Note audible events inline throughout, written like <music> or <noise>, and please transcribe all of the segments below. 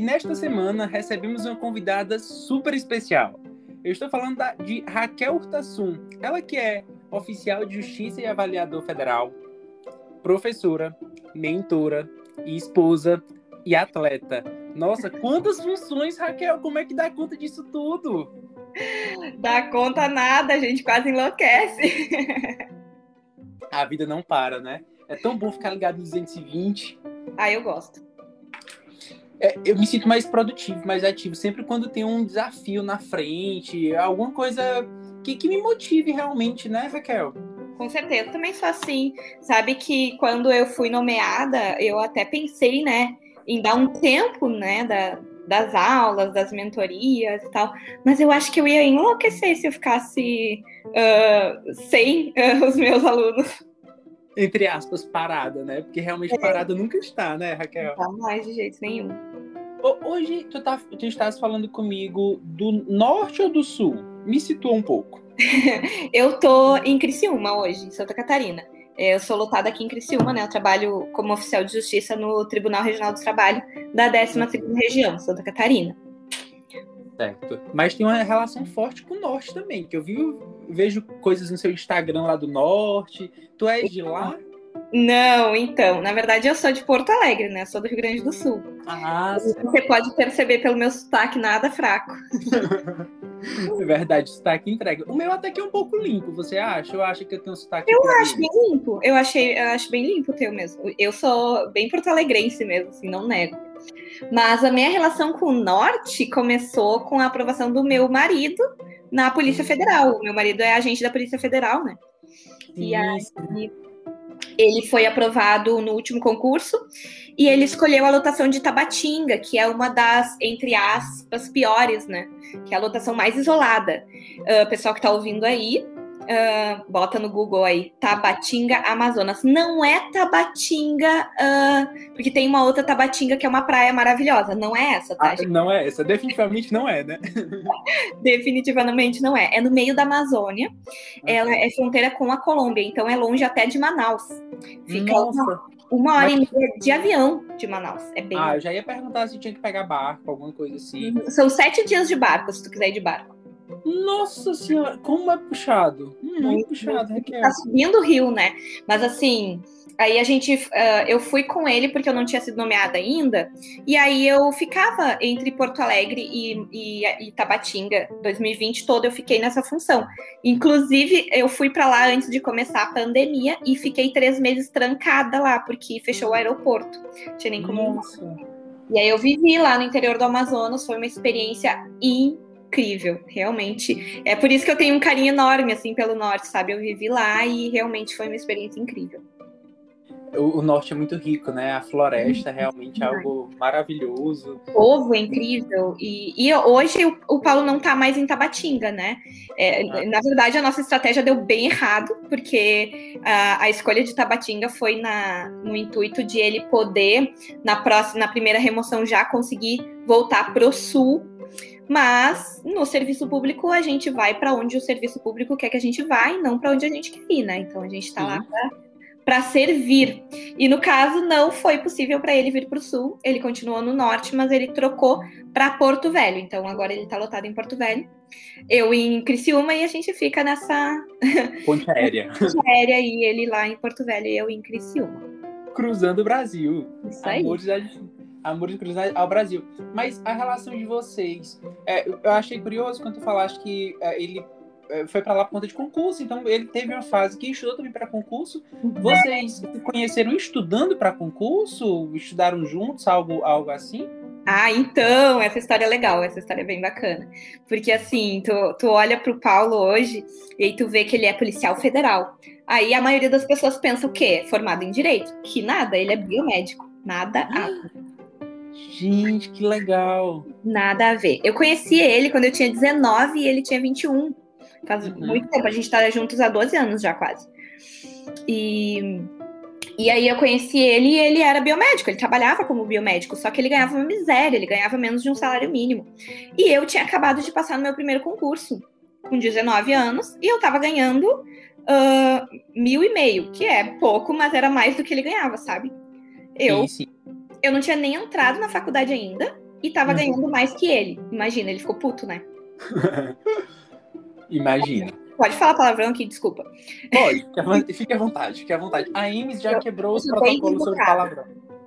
e nesta semana recebemos uma convidada super especial. Eu estou falando da, de Raquel Urtasun, ela que é oficial de Justiça e avaliador federal, professora, mentora e esposa e atleta. Nossa, quantas funções, Raquel? Como é que dá conta disso tudo? Dá conta nada, a gente quase enlouquece. A vida não para, né? É tão bom ficar ligado no 220. Ah, eu gosto. É, eu me sinto mais produtivo, mais ativo, sempre quando tem um desafio na frente, alguma coisa que, que me motive realmente, né, Raquel? Com certeza, também sou assim. Sabe que quando eu fui nomeada, eu até pensei, né, em dar um tempo, né, da, das aulas, das mentorias e tal, mas eu acho que eu ia enlouquecer se eu ficasse uh, sem uh, os meus alunos. Entre aspas, parada, né? Porque realmente é. parada nunca está, né, Raquel? Não mais de jeito nenhum. Hoje tu, tá, tu estás falando comigo do norte ou do sul? Me situa um pouco. <laughs> eu tô em Criciúma hoje, em Santa Catarina. Eu sou lotada aqui em Criciúma, né? Eu trabalho como oficial de justiça no Tribunal Regional do Trabalho da 12ª região, Santa Catarina. Certo. Mas tem uma relação forte com o norte também, que eu vi, vejo coisas no seu Instagram lá do norte. Tu és de lá? Não, então, na verdade eu sou de Porto Alegre, né? Sou do Rio Grande do Sul. Ah, Você pode perceber pelo meu sotaque nada fraco. <laughs> é verdade, sotaque entrega. O meu até que é um pouco limpo, você acha? Eu acho que eu tenho um sotaque. Eu acho bem limpo. Eu achei, eu acho bem limpo o teu mesmo. Eu sou bem porto-alegrense mesmo, assim, não nego. Mas a minha relação com o norte começou com a aprovação do meu marido na Polícia Federal. Meu marido é agente da Polícia Federal, né? E aí ele foi aprovado no último concurso e ele escolheu a lotação de Tabatinga, que é uma das, entre aspas, piores, né? Que é a lotação mais isolada. Uh, pessoal que está ouvindo aí, Uh, bota no Google aí, Tabatinga, Amazonas. Não é Tabatinga, uh, porque tem uma outra Tabatinga que é uma praia maravilhosa. Não é essa, tá? Ah, não é essa, definitivamente não é, né? <laughs> definitivamente não é. É no meio da Amazônia. Ah, Ela é fronteira com a Colômbia, então é longe até de Manaus. Fica uma, uma, hora Mas... e meia de avião de Manaus. É bem. Ah, eu já ia perguntar se tinha que pegar barco, alguma coisa assim. São sete dias de barco, se tu quiser ir de barco. Nossa senhora, como é puxado. Hum, muito puxado, Raquel. Tá subindo o rio, né? Mas assim, aí a gente. Uh, eu fui com ele porque eu não tinha sido nomeada ainda. E aí eu ficava entre Porto Alegre e, e, e Tabatinga. 2020 todo eu fiquei nessa função. Inclusive, eu fui para lá antes de começar a pandemia e fiquei três meses trancada lá, porque fechou o aeroporto. Não tinha nem como. Nossa. E aí eu vivi lá no interior do Amazonas, foi uma experiência incrível incrível, realmente. É por isso que eu tenho um carinho enorme, assim, pelo norte, sabe? Eu vivi lá e realmente foi uma experiência incrível. O, o norte é muito rico, né? A floresta realmente é algo maravilhoso. O povo é incrível. E, e hoje o, o, Paulo não tá mais em Tabatinga, né? É, ah. Na verdade, a nossa estratégia deu bem errado, porque a, a escolha de Tabatinga foi na, no intuito de ele poder, na próxima, na primeira remoção, já conseguir voltar para o sul mas no serviço público a gente vai para onde o serviço público quer que a gente vá e não para onde a gente quer ir, né? Então a gente está lá para servir. E no caso não foi possível para ele vir para o sul, ele continuou no norte, mas ele trocou para Porto Velho. Então agora ele está lotado em Porto Velho. Eu em Criciúma e a gente fica nessa <laughs> ponte aérea. <laughs> ponte aérea e ele lá em Porto Velho e eu em Criciúma. Cruzando o Brasil. Isso aí. Amores Amores Cruzados ao Brasil. Mas a relação de vocês, é, eu achei curioso quando tu falaste que é, ele é, foi para lá por conta de concurso, então ele teve uma fase que estudou também para concurso. Vocês se conheceram estudando para concurso? Estudaram juntos, algo, algo assim? Ah, então, essa história é legal, essa história é bem bacana. Porque assim, tu, tu olha pro Paulo hoje e aí tu vê que ele é policial federal. Aí a maioria das pessoas pensa o quê? Formado em direito? Que nada, ele é biomédico. Nada a Gente, que legal. Nada a ver. Eu conheci ele quando eu tinha 19 e ele tinha 21. Faz uhum. muito tempo, a gente tá juntos há 12 anos já quase. E, e aí eu conheci ele e ele era biomédico, ele trabalhava como biomédico, só que ele ganhava uma miséria, ele ganhava menos de um salário mínimo. E eu tinha acabado de passar no meu primeiro concurso, com 19 anos, e eu tava ganhando uh, mil e meio, que é pouco, mas era mais do que ele ganhava, sabe? Eu sim, sim eu não tinha nem entrado na faculdade ainda. e tava uhum. ganhando mais que ele. Imagina, ele ficou puto, né? <laughs> Imagina. Pode falar palavrão aqui, desculpa. Pode, fique <laughs> à vontade, fique à vontade. A Imes já eu, quebrou os protocolos sobre palavrão.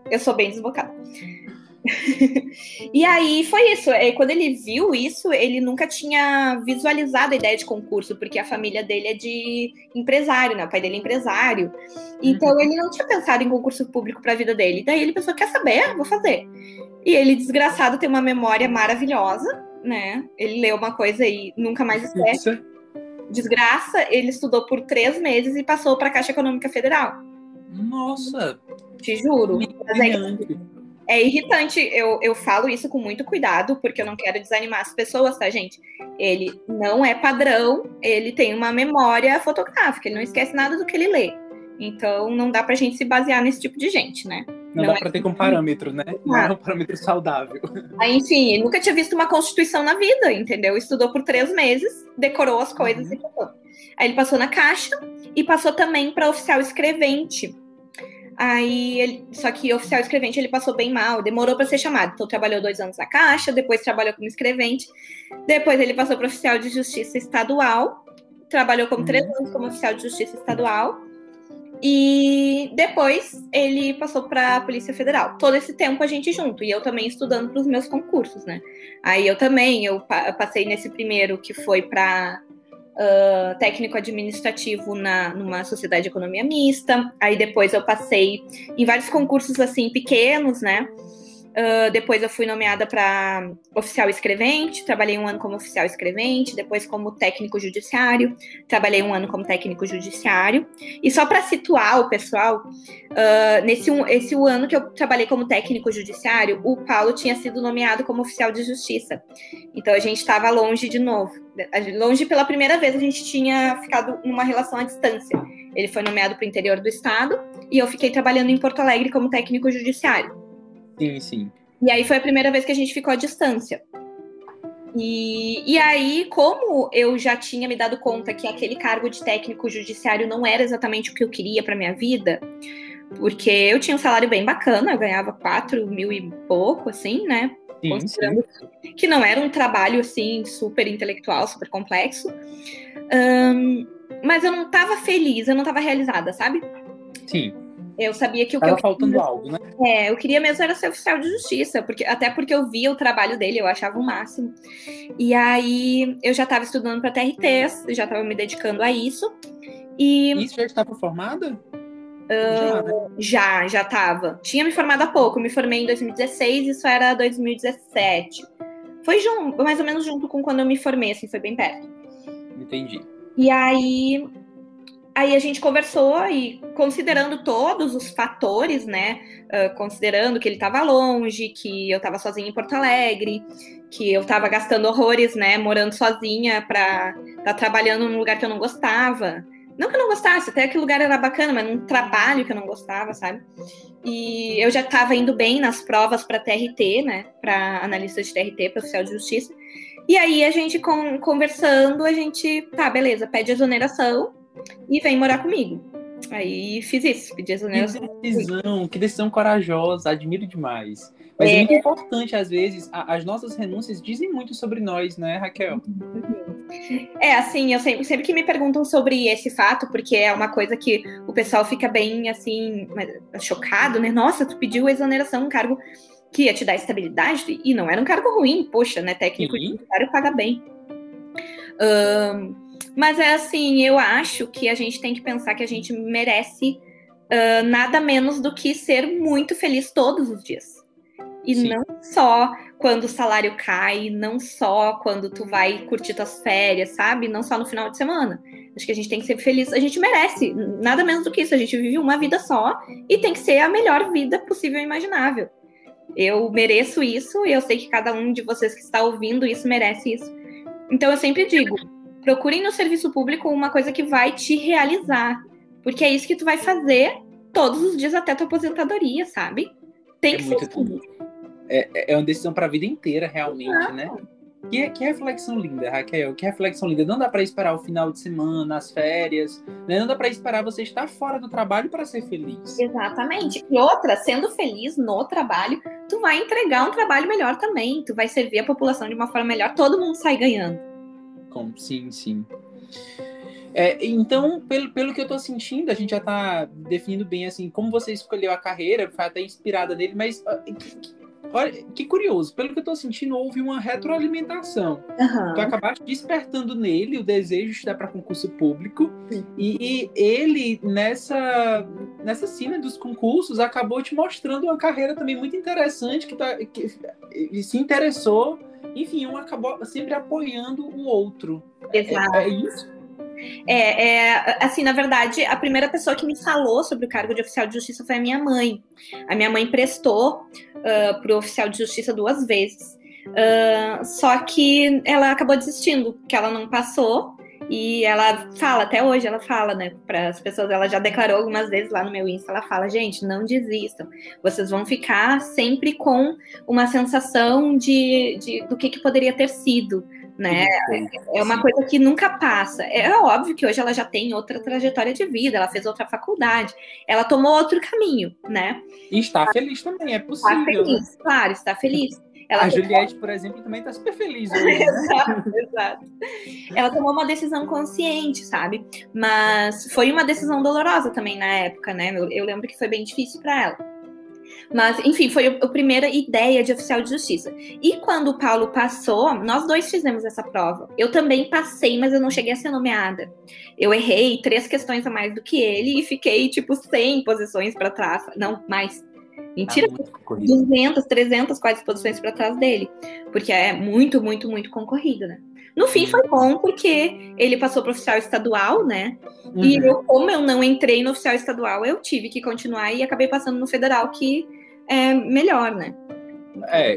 Eu sou bem desbocada. <laughs> e aí foi isso. Quando ele viu isso, ele nunca tinha visualizado a ideia de concurso, porque a família dele é de empresário, né? O pai dele é empresário. Então uhum. ele não tinha pensado em concurso público para a vida dele. Daí ele pensou: quer saber? Vou fazer. E ele, desgraçado, tem uma memória maravilhosa, né? Ele leu uma coisa e nunca mais esquece. Desgraça, ele estudou por três meses e passou para a Caixa Econômica Federal. Nossa! Te juro. Mas é, é irritante. Eu, eu falo isso com muito cuidado, porque eu não quero desanimar as pessoas, tá, gente? Ele não é padrão, ele tem uma memória fotográfica, ele não esquece nada do que ele lê. Então, não dá pra gente se basear nesse tipo de gente, né? Não, não dá é... para ter como parâmetro, né? Não é um parâmetro saudável. <laughs> Aí, enfim, ele nunca tinha visto uma constituição na vida, entendeu? Estudou por três meses, decorou as coisas uhum. e passou. Aí ele passou na caixa e passou também para oficial escrevente. Aí ele, só que oficial escrevente ele passou bem mal, demorou para ser chamado. Então trabalhou dois anos na Caixa, depois trabalhou como escrevente, depois ele passou para oficial de justiça estadual, trabalhou como três anos como oficial de justiça estadual e depois ele passou para a Polícia Federal. Todo esse tempo a gente junto e eu também estudando para os meus concursos, né? Aí eu também eu passei nesse primeiro que foi para uh, técnico administrativo na, numa sociedade de economia mista. Aí depois eu passei em vários concursos assim pequenos, né? Uh, depois eu fui nomeada para oficial escrevente, trabalhei um ano como oficial escrevente, depois como técnico judiciário, trabalhei um ano como técnico judiciário. E só para situar o pessoal, uh, nesse um, esse um ano que eu trabalhei como técnico judiciário, o Paulo tinha sido nomeado como oficial de justiça. Então a gente estava longe de novo. Longe pela primeira vez a gente tinha ficado numa relação à distância. Ele foi nomeado para o interior do estado e eu fiquei trabalhando em Porto Alegre como técnico judiciário. Sim, sim. E aí foi a primeira vez que a gente ficou à distância. E, e aí, como eu já tinha me dado conta que aquele cargo de técnico judiciário não era exatamente o que eu queria para minha vida, porque eu tinha um salário bem bacana, eu ganhava 4 mil e pouco, assim, né? Sim, Considerando sim. que não era um trabalho, assim, super intelectual, super complexo. Um, mas eu não estava feliz, eu não estava realizada, sabe? Sim. Eu sabia que o Tava que eu faltando queria, algo, né? É, eu queria mesmo era ser oficial de justiça, porque até porque eu via o trabalho dele, eu achava o máximo. E aí eu já estava estudando para TRTs, já estava me dedicando a isso. E Isso já estava formada? Uh, já, já, já estava. Tinha me formado há pouco, me formei em 2016, isso era 2017. Foi junto, mais ou menos junto com quando eu me formei, assim, foi bem perto. Entendi. E aí Aí a gente conversou e considerando todos os fatores, né? Uh, considerando que ele estava longe, que eu estava sozinha em Porto Alegre, que eu estava gastando horrores, né? Morando sozinha para estar tá trabalhando num lugar que eu não gostava. Não que eu não gostasse, até que o lugar era bacana, mas num trabalho que eu não gostava, sabe? E eu já estava indo bem nas provas para TRT, né? Para analista de TRT, para oficial de justiça. E aí a gente conversando, a gente, tá, beleza, pede exoneração e vem morar comigo. Aí fiz isso, pedi exoneração. Que decisão, que decisão corajosa, admiro demais. Mas é, é muito importante, às vezes, a, as nossas renúncias dizem muito sobre nós, né, Raquel? É, assim, eu sempre, sempre que me perguntam sobre esse fato, porque é uma coisa que o pessoal fica bem, assim, chocado, né? Nossa, tu pediu exoneração, um cargo que ia te dar estabilidade, e não era um cargo ruim, poxa, né? Técnico judiciário paga bem. Um, mas é assim, eu acho que a gente tem que pensar que a gente merece uh, nada menos do que ser muito feliz todos os dias. E Sim. não só quando o salário cai, não só quando tu vai curtir tuas férias, sabe? Não só no final de semana. Acho que a gente tem que ser feliz. A gente merece nada menos do que isso. A gente vive uma vida só e tem que ser a melhor vida possível e imaginável. Eu mereço isso e eu sei que cada um de vocês que está ouvindo isso merece isso. Então eu sempre digo, procurem no serviço público uma coisa que vai te realizar. Porque é isso que tu vai fazer todos os dias até tua aposentadoria, sabe? Tem é que ser tudo. É, é uma decisão para a vida inteira, realmente, ah. né? Que, que reflexão linda, Raquel. Que reflexão linda. Não dá para esperar o final de semana, as férias. Né? Não dá para esperar você estar fora do trabalho para ser feliz. Exatamente. E outra, sendo feliz no trabalho, tu vai entregar um trabalho melhor também, tu vai servir a população de uma forma melhor, todo mundo sai ganhando. Sim, sim. É, então, pelo, pelo que eu tô sentindo, a gente já tá definindo bem assim como você escolheu a carreira, foi até inspirada nele, mas olha que curioso, pelo que eu tô sentindo, houve uma retroalimentação. Uhum. Tu acabaste despertando nele o desejo de estudar para concurso público, e, e, ele, nessa, nessa cena dos concursos, acabou te mostrando uma carreira também muito interessante, que, tá, que, se interessou, enfim, um acabou sempre apoiando o outro. Exato. É, é isso? É, é, assim, na verdade, a primeira pessoa que me falou sobre o cargo de oficial de justiça foi a minha mãe. A minha mãe prestou uh, para o oficial de justiça duas vezes. Uh, só que ela acabou desistindo, que ela não passou. E ela fala, até hoje ela fala, né, para as pessoas, ela já declarou algumas vezes lá no meu Insta, ela fala, gente, não desistam, vocês vão ficar sempre com uma sensação de, de do que, que poderia ter sido, né? É uma coisa que nunca passa. É óbvio que hoje ela já tem outra trajetória de vida, ela fez outra faculdade, ela tomou outro caminho, né? E está feliz também, é possível. Está feliz, né? claro, está feliz. Ela a Juliette, por exemplo, também está super feliz hoje. Né? <laughs> exato, exato. Ela tomou uma decisão consciente, sabe? Mas foi uma decisão dolorosa também na época, né? Eu, eu lembro que foi bem difícil para ela. Mas, enfim, foi a primeira ideia de oficial de justiça. E quando o Paulo passou, nós dois fizemos essa prova. Eu também passei, mas eu não cheguei a ser nomeada. Eu errei três questões a mais do que ele e fiquei, tipo, 100 posições para trás. Não, mais. Mentira, ah, 200, 300 quase posições para trás dele. Porque é muito, muito, muito concorrido, né? No fim foi bom porque ele passou para oficial estadual, né? Uhum. E eu, como eu não entrei no oficial estadual, eu tive que continuar e acabei passando no federal, que é melhor, né? É,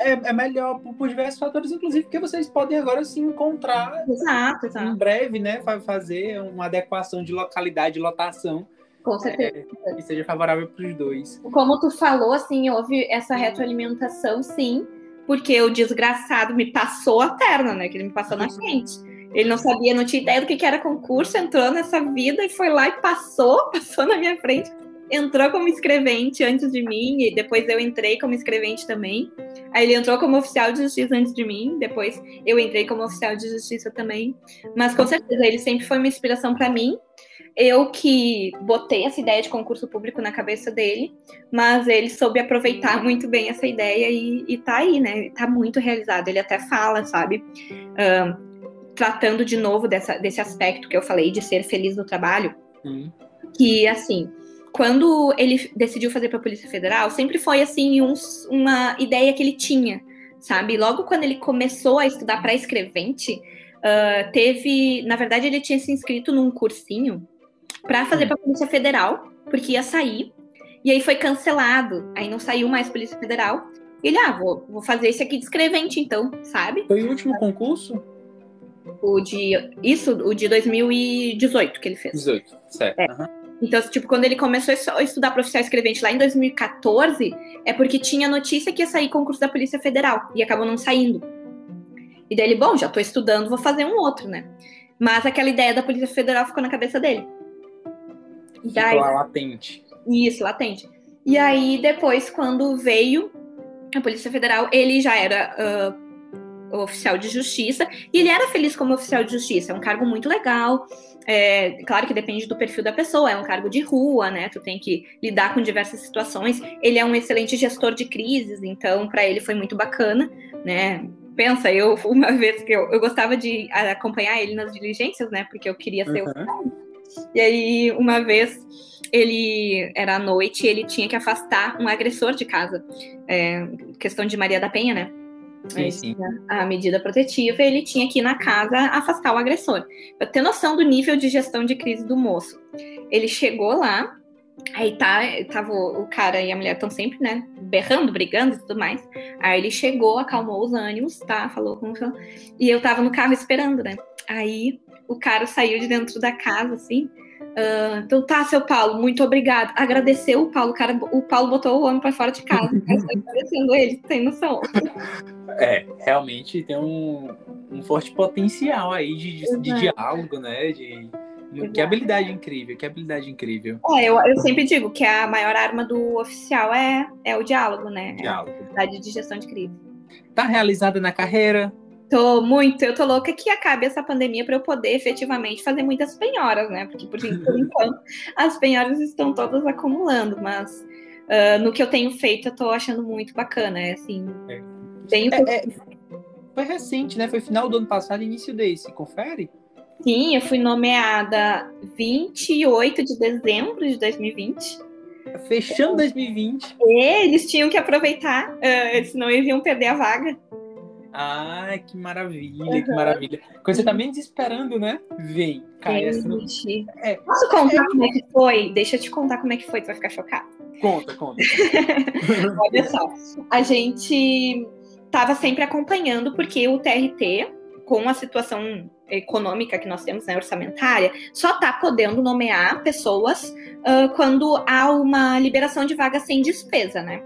é, é melhor por, por, diversos fatores, inclusive porque vocês podem agora se encontrar exato, exato. em breve, né? Fazer uma adequação de localidade, lotação. Com certeza. É, que seja favorável para os dois. Como tu falou, assim, houve essa retroalimentação, sim porque o desgraçado me passou a perna, né? Que ele me passou na frente. Ele não sabia, não tinha ideia do que era concurso, entrou nessa vida e foi lá e passou, <laughs> passou na minha frente. Entrou como escrevente antes de mim, e depois eu entrei como escrevente também. Aí ele entrou como oficial de justiça antes de mim, depois eu entrei como oficial de justiça também. Mas com certeza ele sempre foi uma inspiração para mim eu que botei essa ideia de concurso público na cabeça dele, mas ele soube aproveitar muito bem essa ideia e, e tá aí, né? Tá muito realizado. Ele até fala, sabe? Tratando de novo dessa, desse aspecto que eu falei de ser feliz no trabalho, hum. que assim, quando ele decidiu fazer para a Polícia Federal, sempre foi assim um, uma ideia que ele tinha, sabe? Logo quando ele começou a estudar para escrevente, uh, teve, na verdade, ele tinha se inscrito num cursinho para fazer para a Polícia Federal, porque ia sair. E aí foi cancelado. Aí não saiu mais Polícia Federal. E ele, ah, vou, vou fazer esse aqui de escrevente, então, sabe? Foi o último concurso? O de. Isso, o de 2018 que ele fez. 18, certo. É. Uhum. Então, tipo, quando ele começou a estudar para oficial escrevente lá em 2014, é porque tinha notícia que ia sair concurso da Polícia Federal e acabou não saindo. E daí ele, bom, já tô estudando, vou fazer um outro, né? Mas aquela ideia da Polícia Federal ficou na cabeça dele. Ficou daí, latente. Isso, latente. E aí, depois, quando veio a Polícia Federal, ele já era uh, oficial de justiça, e ele era feliz como oficial de justiça. É um cargo muito legal. É, claro que depende do perfil da pessoa, é um cargo de rua, né? Tu tem que lidar com diversas situações. Ele é um excelente gestor de crises, então para ele foi muito bacana, né? Pensa, eu <laughs> uma vez que eu, eu gostava de acompanhar ele nas diligências, né? Porque eu queria ser uhum. o e aí, uma vez, ele era à noite e ele tinha que afastar um agressor de casa. É, questão de Maria da Penha, né? Sim, sim. A medida protetiva, ele tinha que ir na casa afastar o agressor. Pra ter noção do nível de gestão de crise do moço. Ele chegou lá, aí tá, tava o cara e a mulher estão sempre, né, berrando, brigando e tudo mais. Aí ele chegou, acalmou os ânimos, tá? Falou com e eu tava no carro esperando, né? Aí o cara saiu de dentro da casa, assim. Uh, então tá, seu Paulo, muito obrigado. Agradeceu o Paulo, o, cara, o Paulo botou o homem para fora de casa, <laughs> agradecendo ele, tem noção. <laughs> É, realmente tem um, um forte potencial aí de, de, de diálogo, né? De, Que habilidade incrível, que habilidade incrível. É, eu, eu sempre digo que a maior arma do oficial é, é o diálogo, né? Diálogo. É a habilidade de gestão de crise. Tá realizada na carreira? Tô muito, eu tô louca que acabe essa pandemia para eu poder efetivamente fazer muitas penhoras, né? Porque por, enquanto as penhoras estão todas acumulando, mas uh, no que eu tenho feito eu tô achando muito bacana, é assim. É. Bem É, é, foi recente, né? Foi final do ano passado, início desse. Confere? Sim, eu fui nomeada 28 de dezembro de 2020. Fechando 2020. E eles tinham que aproveitar, uh, senão eles iam perder a vaga. Ai, que maravilha, que maravilha. Quando você tá menos esperando, né? Vem, cai Gente. É. Posso contar como é que foi? Deixa eu te contar como é que foi, tu vai ficar chocado. Conta, conta. <laughs> Olha só, a gente estava sempre acompanhando, porque o TRT, com a situação econômica que nós temos, né, orçamentária, só está podendo nomear pessoas ah, quando há uma liberação de vaga sem despesa, né?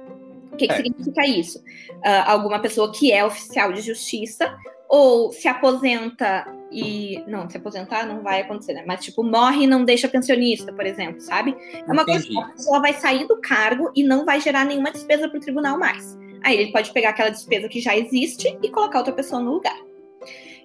O que, que É. significa isso? Ah, alguma pessoa que é oficial de justiça ou se aposenta e. Não, se aposentar não vai acontecer, né? Mas, tipo, morre e não deixa pensionista, por exemplo, sabe? É uma coisa que Entendi. a pessoa vai sair do cargo e não vai gerar nenhuma despesa para o tribunal mais. Aí ele pode pegar aquela despesa que já existe e colocar outra pessoa no lugar.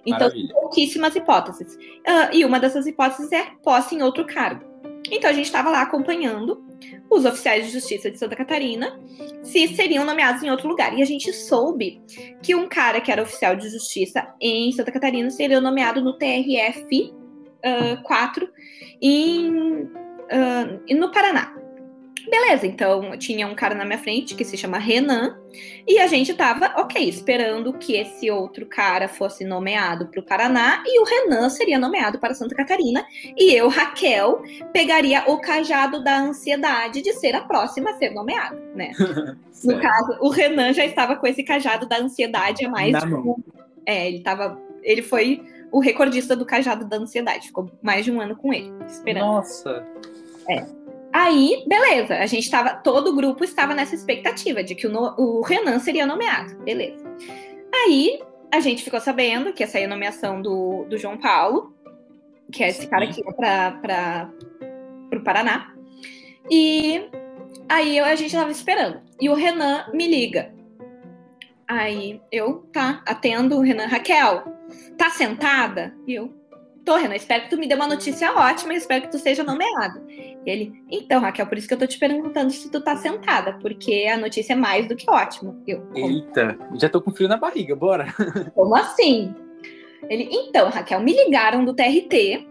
Então, Maravilha. pouquíssimas hipóteses. Ah, e uma dessas hipóteses é posse em outro cargo. Então, a gente estava lá acompanhando os oficiais de justiça de Santa Catarina se seriam nomeados em outro lugar. E a gente soube que um cara que era oficial de justiça em Santa Catarina seria nomeado no TRF 4 em, e no Paraná. Beleza, então tinha um cara na minha frente que se chama Renan, e a gente tava, ok, esperando que esse outro cara fosse nomeado para o Paraná e o Renan seria nomeado para Santa Catarina, e eu, Raquel, pegaria o cajado da ansiedade de ser a próxima a ser nomeada, né? <laughs> No caso, o Renan já estava com esse cajado da ansiedade há mais um É, ele tava. Ele foi o recordista do cajado da ansiedade. Ficou mais de um ano com ele, esperando. Nossa. Aí, beleza, a gente tava. Todo o grupo estava nessa expectativa de que o, no- o Renan seria nomeado. Beleza. Aí a gente ficou sabendo que ia sair a nomeação do, do João Paulo, que é esse cara que ia pra, pro Paraná. E aí a gente tava esperando. E o Renan me liga. Aí eu, tá, atendo o Renan, Raquel, tá sentada? E eu, tô, Renan, espero que tu me dê uma notícia ótima e espero que tu seja nomeado. E ele, então, Raquel, por isso que eu tô te perguntando se tu tá sentada, porque a notícia é mais do que ótima. Eu, Eita, já tô com frio na barriga, bora. <laughs> como assim? Ele, então, Raquel, me ligaram do TRT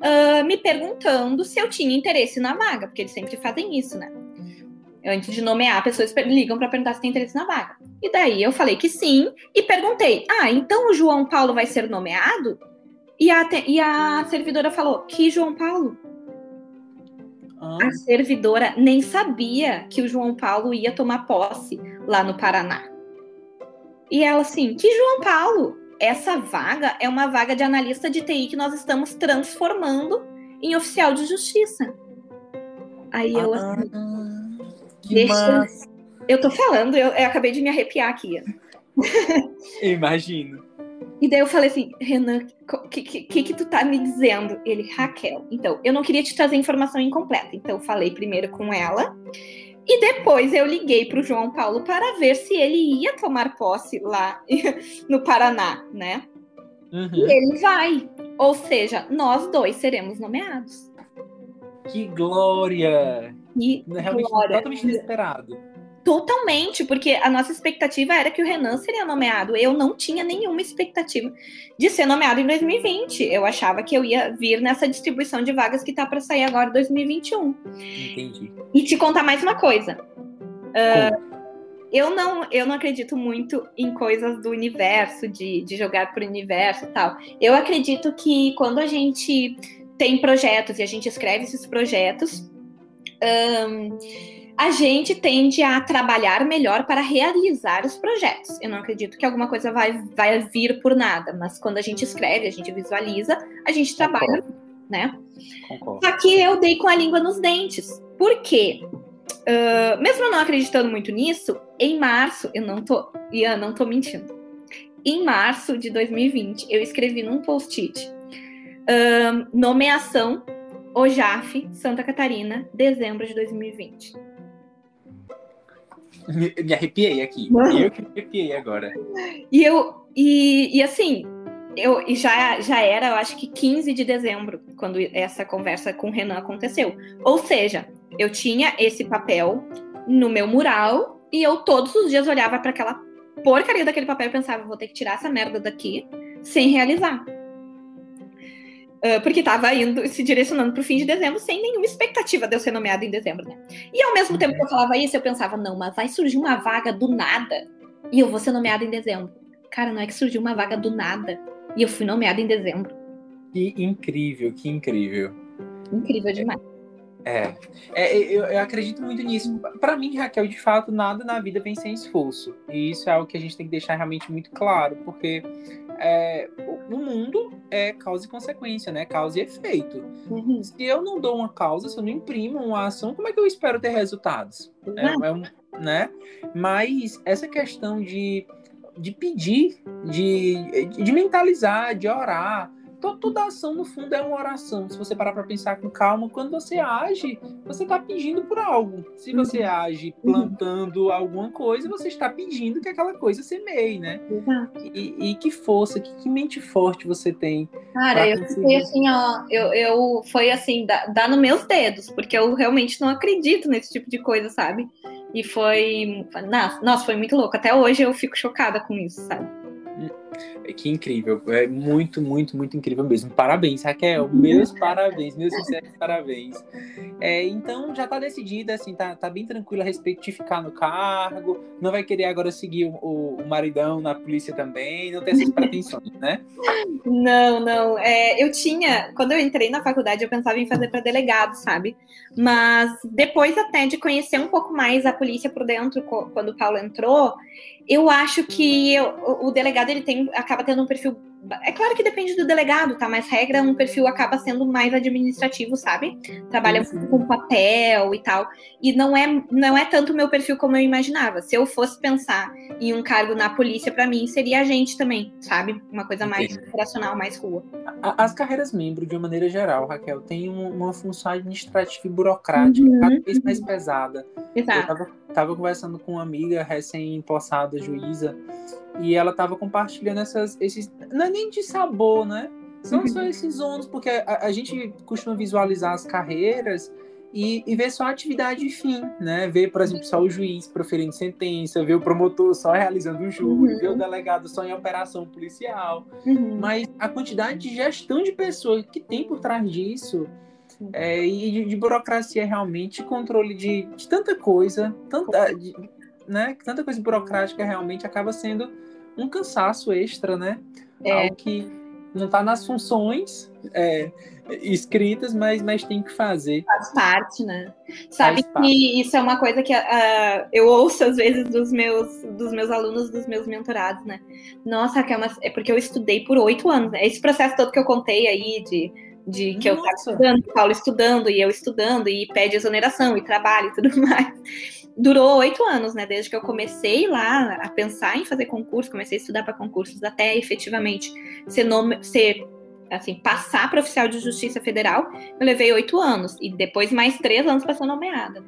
ah, me perguntando se eu tinha interesse na vaga, porque eles sempre fazem isso, né? Antes de nomear, pessoas ligam para perguntar se tem interesse na vaga. E daí eu falei que sim e perguntei: ah, então o João Paulo vai ser nomeado? E a, e a servidora falou: que João Paulo? Ah, A servidora nem sabia que o João Paulo ia tomar posse lá no Paraná. E ela assim, que João Paulo? Essa vaga é uma vaga de analista de TI que nós estamos transformando em oficial de justiça. Aí eu assim, ah, que deixa- massa. eu tô falando, eu, eu acabei de me arrepiar aqui. Imagino. E daí eu falei assim, Renan, o que, que, que que tu tá me dizendo? Ele, Raquel, então, eu não queria te trazer informação incompleta. Então, eu falei primeiro com ela. E depois eu liguei pro João Paulo para ver se ele ia tomar posse lá <laughs> no Paraná, né? Uhum. E ele vai. Ou seja, nós dois seremos nomeados. Que glória! E Realmente glória. totalmente inesperado. Totalmente, porque a nossa expectativa era que o Renan seria nomeado. Eu não tinha nenhuma expectativa de ser nomeado em 2020. Eu achava que eu ia vir nessa distribuição de vagas que tá para sair agora em 2021. Entendi. E te contar mais uma coisa. Como? Eu não, eu não acredito muito em coisas do universo, de, de jogar pro universo e tal. Eu acredito que quando a gente tem projetos e a gente escreve esses projetos, ahn, a gente tende a trabalhar melhor para realizar os projetos. Eu não acredito que alguma coisa vai, vai vir por nada, mas quando a gente escreve, a gente visualiza, a gente trabalha, né? Concordo. Só que eu dei com a língua nos dentes. Por quê? Ah, mesmo eu não acreditando muito nisso, em março, eu não tô. Ian, não tô mentindo. Em março de 2020, eu escrevi num post-it. Um, nomeação OJAF, Santa Catarina, dezembro de 2020. Me, me arrepiei aqui. Eu que me arrepiei agora. E eu. E, e assim, eu já, já era, eu acho que 15 de dezembro, quando essa conversa com o Renan aconteceu. Ou seja, eu tinha esse papel no meu mural e eu todos os dias olhava para aquela porcaria daquele papel e pensava, vou ter que tirar essa merda daqui sem realizar. Uh, porque estava indo, se direcionando para o fim de dezembro sem nenhuma expectativa de eu ser nomeada em dezembro, né? E ao mesmo tempo que eu falava isso, eu pensava, não, mas vai surgir uma vaga do nada e eu vou ser nomeada em dezembro. Cara, não é que surgiu uma vaga do nada e eu fui nomeada em dezembro. Que incrível, que incrível. Incrível demais. É, é eu, eu, acredito muito nisso. Para mim, Raquel, de fato, nada na vida vem sem esforço. E isso é algo que a gente tem que deixar realmente muito claro, porque é, o mundo é causa e consequência, né? Causa e efeito. Uhum. Se eu não dou uma causa, se eu não imprimo uma ação, como é que eu espero ter resultados? É, é, né? Mas essa questão de, de pedir, de, de mentalizar, de orar, toda ação, no fundo, é uma oração. Se você parar para pensar com calma, quando você age, você está pedindo por algo. Se uhum. você age plantando alguma coisa, você está pedindo que aquela coisa semeie, né? E, e, que força, que, que, mente forte você tem. Cara, eu fiquei assim, ó, eu, eu foi assim, dá, dá nos meus dedos, porque eu realmente não acredito nesse tipo de coisa, sabe? E foi. Nossa, foi muito louco. Até hoje eu fico chocada com isso, sabe? Que incrível. É muito, muito, muito incrível mesmo. Parabéns, Raquel. Meus parabéns, meus sinceros parabéns. É, então já tá decidida, assim, tá, tá bem tranquila a respeito de ficar no cargo. Não vai querer agora seguir o, o, o maridão na polícia também. Não tem essas pretensões, né? Não, não. É, eu tinha, quando eu entrei na faculdade, eu pensava em fazer para delegado, sabe? Mas depois até de conhecer um pouco mais a polícia por dentro, quando o Paulo entrou, eu acho que eu, o delegado ele tem, acaba tendo um perfil. É claro que depende do delegado, tá? Mas regra, um perfil acaba sendo mais administrativo, sabe? Trabalha muito com papel e tal. E não é, não é tanto o meu perfil como eu imaginava. Se eu fosse pensar em um cargo na polícia, para mim, seria agente também, sabe? Uma coisa mais operacional, mais rua. As carreiras membro, de uma maneira geral, Raquel, tem uma função administrativa e burocrática uhum, cada vez mais pesada. Exato estava conversando com uma amiga recém-impossada juíza e ela estava compartilhando essas, esses. Não é nem de sabor, né? São só uhum. esses ônus, porque a, a, gente costuma visualizar as carreiras e, e ver só a atividade e fim, né? Ver, por exemplo, só o juiz proferindo sentença, ver o promotor só realizando o júri, uhum. ver o delegado só em operação policial. Uhum. Mas a quantidade de gestão de pessoas que tem por trás disso é, e de, de, burocracia realmente, controle de, de tanta coisa, tanta, de, né, tanta coisa burocrática realmente acaba sendo um cansaço extra, né? É. Algo que não está nas funções é, escritas, mas, mas tem que fazer. Faz parte, né? Sabe Faz que parte. isso é uma coisa que uh, eu ouço às vezes dos meus, dos meus alunos, dos meus mentorados, né? Nossa, que é, uma, é porque eu estudei por oito anos. Né? Esse processo todo que eu contei aí de de que Nossa. eu estava estudando, Paulo estudando e eu estudando e pede exoneração e trabalho e tudo <laughs> mais. Durou oito anos, né? Desde que eu comecei lá a pensar em fazer concurso, comecei a estudar para concursos até efetivamente ser, nome, ser assim, passar para oficial de justiça federal, eu levei oito anos e depois mais três anos para ser nomeada.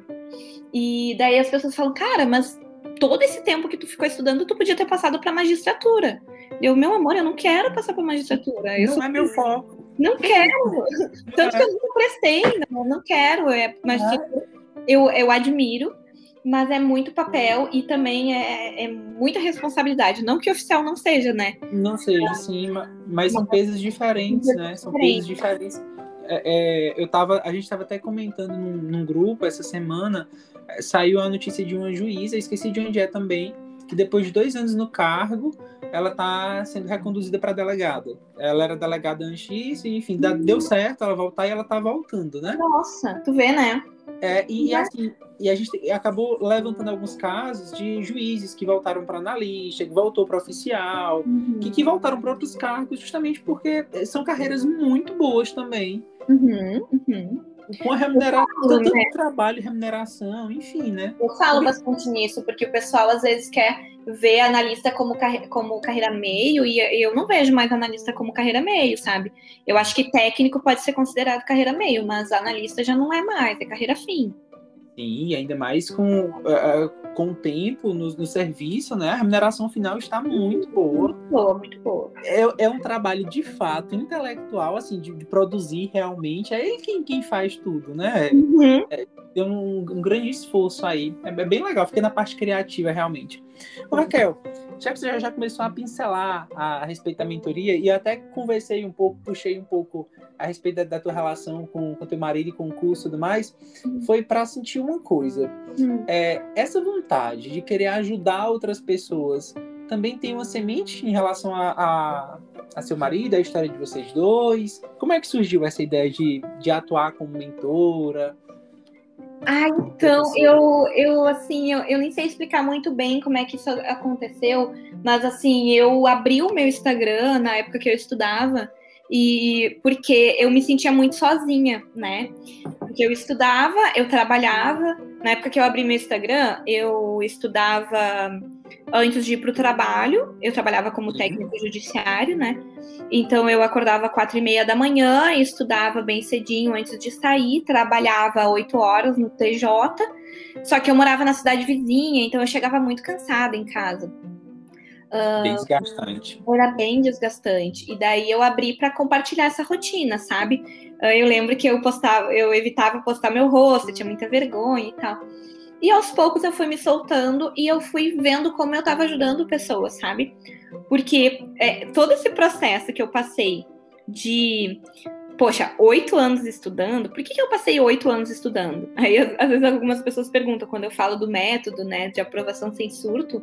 E daí as pessoas falam, cara, mas todo esse tempo que tu ficou estudando, tu podia ter passado para magistratura. Eu, meu amor, eu não quero passar para magistratura. Eu não sou... é meu foco. Não quero. <laughs> Tanto que eu nunca prestei, não, não quero. É, mas eu, eu admiro, mas é muito papel e também é, é, muita responsabilidade. Não que oficial não seja, né? Não seja, sim, mas são pesos diferentes, né? São pesos diferentes. É, é, eu tava, a gente estava até comentando num, num, grupo essa semana, é, saiu a notícia de uma juíza, esqueci de onde é também, que depois de dois anos no cargo, ela está sendo reconduzida para delegada. Ela era delegada antes e, enfim, uhum. deu certo ela voltar e ela está voltando, né? Nossa, tu vê, né? É, e, assim, e a gente acabou levantando alguns casos de juízes que voltaram para analista, que voltou para oficial, uhum. que, que voltaram para outros cargos, justamente porque são carreiras muito boas também. Uhum, uhum. Com a remuneração, tanto né? trabalho, remuneração, enfim, né? Eu falo bastante nisso, porque o pessoal às vezes quer ver analista como, como carreira meio, e eu não vejo mais analista como carreira meio, sabe? Eu acho que técnico pode ser considerado carreira meio, mas analista já não é mais, é carreira fim. Sim, ainda mais com, uh, com o tempo no, no, serviço, né? A remuneração final está muito boa. Muito boa, muito boa. É, é um trabalho de fato intelectual, assim, de, de produzir realmente. É ele quem, quem faz tudo, né? Uhum. É, tem um, um, grande esforço aí. É, é bem legal, fiquei na parte criativa realmente. Raquel, já que você já, já começou a pincelar a, a, respeito da mentoria, e até conversei um pouco, puxei um pouco a respeito da, da tua relação com, com teu marido e com o curso e tudo mais, uhum. foi para sentir uma coisa. Uhum. É, essa vontade de querer ajudar outras pessoas também tem uma semente em relação a, a, a, seu marido, a história de vocês dois? Como é que surgiu essa ideia de, de atuar como mentora? Ah, então, eu, eu assim, eu, eu nem sei explicar muito bem como é que isso aconteceu, mas assim, eu abri o meu Instagram na época que eu estudava, e porque eu me sentia muito sozinha, né? Porque eu estudava, eu trabalhava. Na época que eu abri meu Instagram, eu estudava antes de ir para o trabalho. Eu trabalhava como técnico judiciário, né? Então eu acordava quatro e meia da manhã, estudava bem cedinho antes de sair, trabalhava oito horas no TJ. Só que eu morava na cidade vizinha, então eu chegava muito cansada em casa. Uh, bem desgastante. Era bem desgastante. E daí eu abri para compartilhar essa rotina, sabe? Uh, eu lembro que eu postava, eu evitava postar meu rosto, tinha muita vergonha e tal. E aos poucos eu fui me soltando e eu fui vendo como eu estava ajudando pessoas, sabe? Porque é, todo esse processo que eu passei de poxa, oito anos estudando, por que, que eu passei oito anos estudando? Aí, às vezes, algumas pessoas perguntam, quando eu falo do método, né, de aprovação sem surto,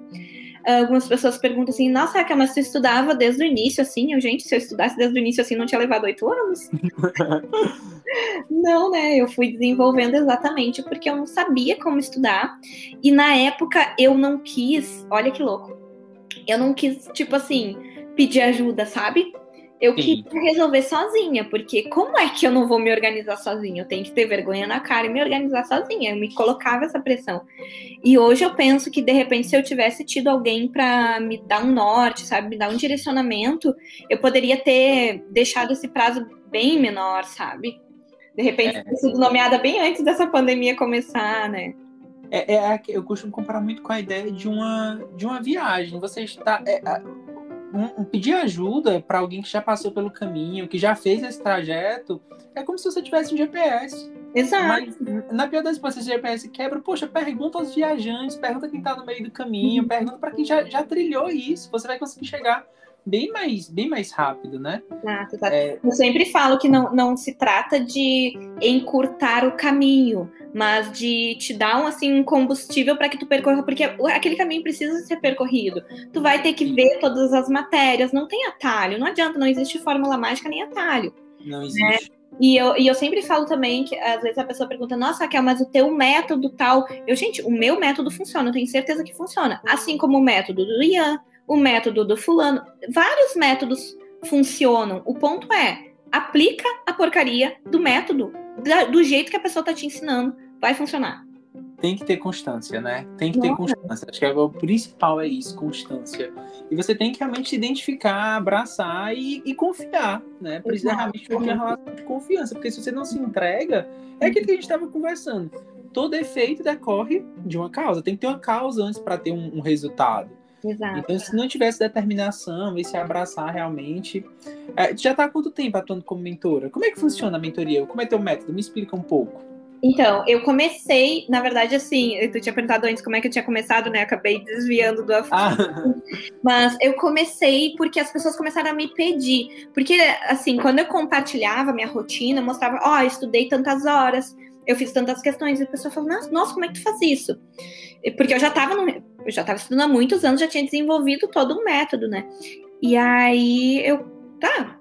algumas pessoas perguntam assim, nossa, Raquel, mas você estudava desde o início, assim? Eu, gente, se eu estudasse desde o início, assim, não tinha levado oito anos? <laughs> não, né, eu fui desenvolvendo exatamente porque eu não sabia como estudar, e na época eu não quis, olha que louco, eu não quis, tipo assim, pedir ajuda, sabe? Eu Sim. queria resolver sozinha, porque como é que eu não vou me organizar sozinha? Eu tenho que ter vergonha na cara e me organizar sozinha. Eu me colocava essa pressão. E hoje eu penso que, de repente, se eu tivesse tido alguém para me dar um norte, sabe, me dar um direcionamento, eu poderia ter deixado esse prazo bem menor, sabe? De repente, é. sido nomeada bem antes dessa pandemia começar, né? É, é, eu costumo comparar muito com a ideia de uma, de uma viagem. Você está. É, um, um pedir ajuda para alguém que já passou pelo caminho, que já fez esse trajeto, é como se você tivesse um GPS. Exato. Mas, na pior das hipóteses, o GPS quebra, poxa, pergunta aos viajantes, pergunta quem está no meio do caminho, uhum. pergunta para quem já, já trilhou isso. Você vai conseguir chegar bem mais, bem mais rápido, né? Exato, tá. é... Eu sempre falo que não, não se trata de encurtar o caminho, mas de te dar um, assim, um combustível para que tu percorra, porque aquele caminho precisa ser percorrido. Tu vai ter que ver todas as matérias, não tem atalho, não adianta, não existe fórmula mágica nem atalho. Não né? existe. Né? E eu, e eu sempre falo também que às vezes a pessoa pergunta, nossa, Raquel, mas o teu método tal. Eu, gente, o meu método funciona, eu tenho certeza que funciona. Assim como o método do Ian, o método do fulano. Vários métodos funcionam. O ponto é, aplica a porcaria do método, do jeito que a pessoa está te ensinando. Vai funcionar. Tem que ter constância, né? Tem que ter constância. Acho que o principal é isso, constância. E você tem que realmente se identificar, abraçar e, e confiar, né? Precisa realmente ter uma relação de confiança, porque se você não se entrega, é aquilo que a gente estava conversando. Todo efeito decorre de uma causa. Tem que ter uma causa antes para ter um, um resultado. Exato. Então, se não tivesse determinação e se abraçar realmente. É, já está há quanto tempo atuando como mentora? Como é que funciona a mentoria? Como é teu método? Me explica um pouco. Então, eu comecei, na verdade, assim, tu tinha perguntado antes como é que eu tinha começado, né? Acabei desviando do assunto. Ah. <laughs> Mas eu comecei porque as pessoas começaram a me pedir. Porque, assim, quando eu compartilhava minha rotina, eu mostrava, ó, oh, estudei tantas horas, eu fiz tantas questões, e a pessoa falou, nossa, como é que tu faz isso? Porque eu já estava eu já estava estudando há muitos anos, já tinha desenvolvido todo um método, né? E aí eu, tá,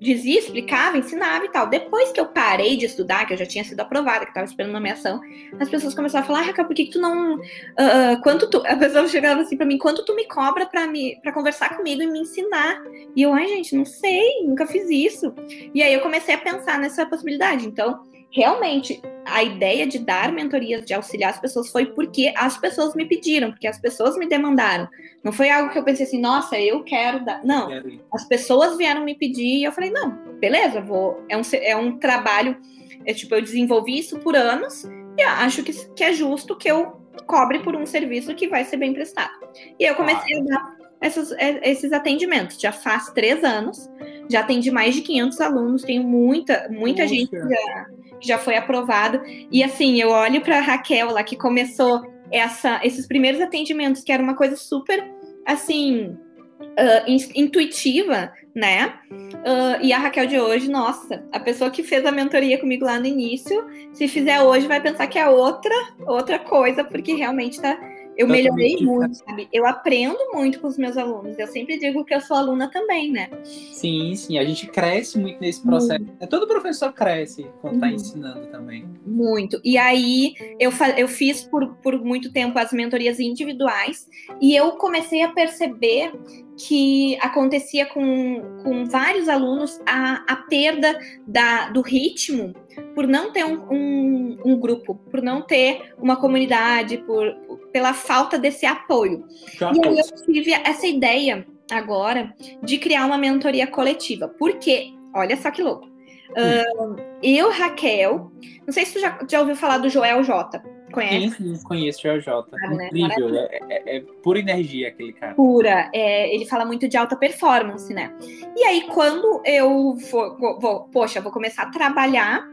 dizia, explicava, ensinava e tal. Depois que eu parei de estudar, que eu já tinha sido aprovada, que estava esperando nomeação, as pessoas começaram a falar, ah, Raquel, por que, que tu não. Uh, quanto tu. A pessoa chegava assim para mim, quanto tu me cobra para me para conversar comigo e me ensinar? E eu, ai, gente, não sei, nunca fiz isso. E aí eu comecei a pensar nessa possibilidade. Então, realmente a ideia de dar mentorias, de auxiliar as pessoas, foi porque as pessoas me pediram, porque as pessoas me demandaram. Não foi algo que eu pensei assim, nossa, eu quero dar. Não, as pessoas vieram me pedir e eu falei, não, beleza, vou. É um, é um trabalho, é, tipo, eu desenvolvi isso por anos e acho que, que é justo que eu cobre por um serviço que vai ser bem prestado. E eu comecei a dar essas, é, esses atendimentos. Já faz três anos, já atendi mais de 500 alunos, tenho muita, muita gente que já, já foi aprovado. E assim, eu olho para a Raquel lá, que começou essa, esses primeiros atendimentos, que era uma coisa super, assim, uh, intuitiva, né? Uh, e a Raquel de hoje, nossa, a pessoa que fez a mentoria comigo lá no início, se fizer hoje, vai pensar que é outra, outra coisa, porque realmente tá eu melhorei muito, sabe? Eu aprendo muito com os meus alunos. Eu sempre digo que eu sou aluna também, né? Sim, sim. A gente cresce muito nesse processo. Muito. Todo professor cresce quando está ensinando também. Muito. E aí, eu, eu fiz por, por muito tempo as mentorias individuais e eu comecei a perceber que acontecia com, com vários alunos a, a perda da, do ritmo por não ter um, um, um grupo, por não ter uma comunidade, por, pela falta desse apoio. Já e aí eu tive essa ideia agora de criar uma mentoria coletiva. Porque, olha só que louco. Uh, eu, Raquel, não sei se tu já, já ouviu falar do Joel J. Conhece? Sim, sim, conheço Joel J. Ah, Incrível, né? é, é, é, pura energia aquele cara. Pura, é, ele fala muito de alta performance, né? E aí, quando eu for, vou, poxa, vou começar a trabalhar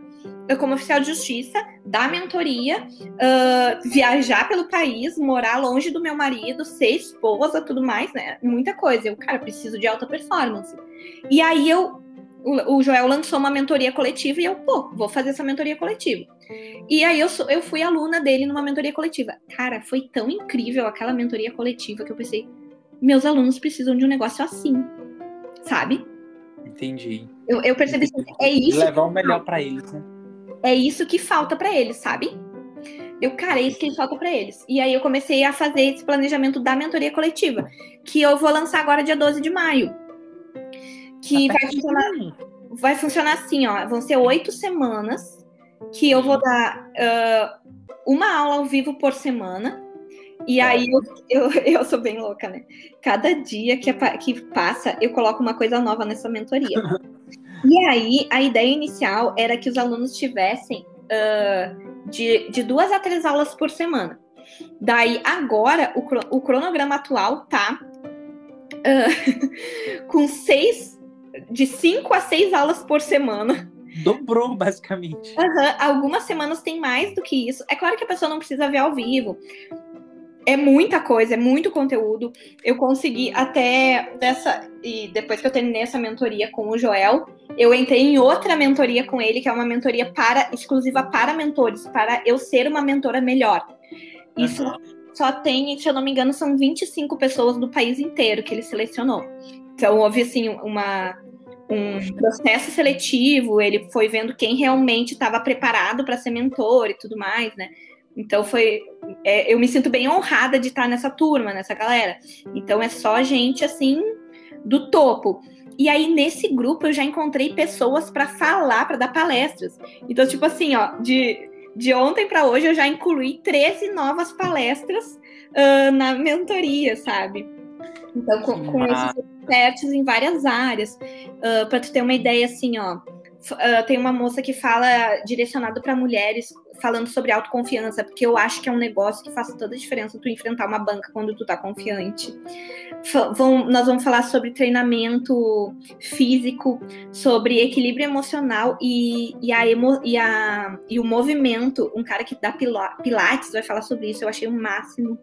como oficial de justiça, dar mentoria, uh, viajar pelo país, morar longe do meu marido, ser esposa, tudo mais, né? Muita coisa. Eu, cara, preciso de alta performance. E aí eu, o, o Joel lançou uma mentoria coletiva e eu, pô, vou fazer essa mentoria coletiva. E aí eu, eu fui aluna dele numa mentoria coletiva. Cara, foi tão incrível aquela mentoria coletiva que eu pensei, meus alunos precisam de um negócio assim, sabe? Entendi. Eu, eu percebi assim, é isso. Levar o melhor para eles, né? É isso que falta para eles, sabe? Eu, cara, é isso que falta para eles. E aí eu comecei a fazer esse planejamento da mentoria coletiva, que eu vou lançar agora dia 12 de maio. Que tá vai funcionar, vai funcionar assim, ó. Vão ser oito semanas que eu vou dar uh, uma aula ao vivo por semana. E aí eu, eu, eu, sou bem louca, né? Cada dia que, que passa, eu coloco uma coisa nova nessa mentoria. <laughs> E aí, a ideia inicial era que os alunos tivessem uh, de, de duas a três aulas por semana. Daí, agora, o, o cronograma atual tá uh, <laughs> com seis, de cinco a seis aulas por semana. Dobrou, basicamente. Uhum. Algumas semanas tem mais do que isso. É claro que a pessoa não precisa ver ao vivo, é muita coisa, é muito conteúdo. Eu consegui até dessa. E depois que eu terminei essa mentoria com o Joel, eu entrei em outra mentoria com ele, que é uma mentoria para exclusiva para mentores, para eu ser uma mentora melhor. Isso uhum. só tem, se eu não me engano, são 25 pessoas do país inteiro que ele selecionou. Então houve assim uma um processo seletivo, ele foi vendo quem realmente estava preparado para ser mentor e tudo mais, né? Então foi. É, eu me sinto bem honrada de estar nessa turma, nessa galera. Então é só gente assim do topo. E aí, nesse grupo, eu já encontrei pessoas para falar, para dar palestras. Então, tipo assim, ó, de, de ontem para hoje, eu já incluí 13 novas palestras uh, na mentoria, sabe? Então, com, com esses expertos em várias áreas. Uh, para tu ter uma ideia, assim, ó, uh, tem uma moça que fala direcionado para mulheres falando sobre autoconfiança, porque eu acho que é um negócio que faz toda a diferença tu enfrentar uma banca quando tu tá confiante. Vão, nós vamos falar sobre treinamento físico, sobre equilíbrio emocional e, e, a emo, e, a, e o movimento. Um cara que dá pilates vai falar sobre isso, eu achei o máximo.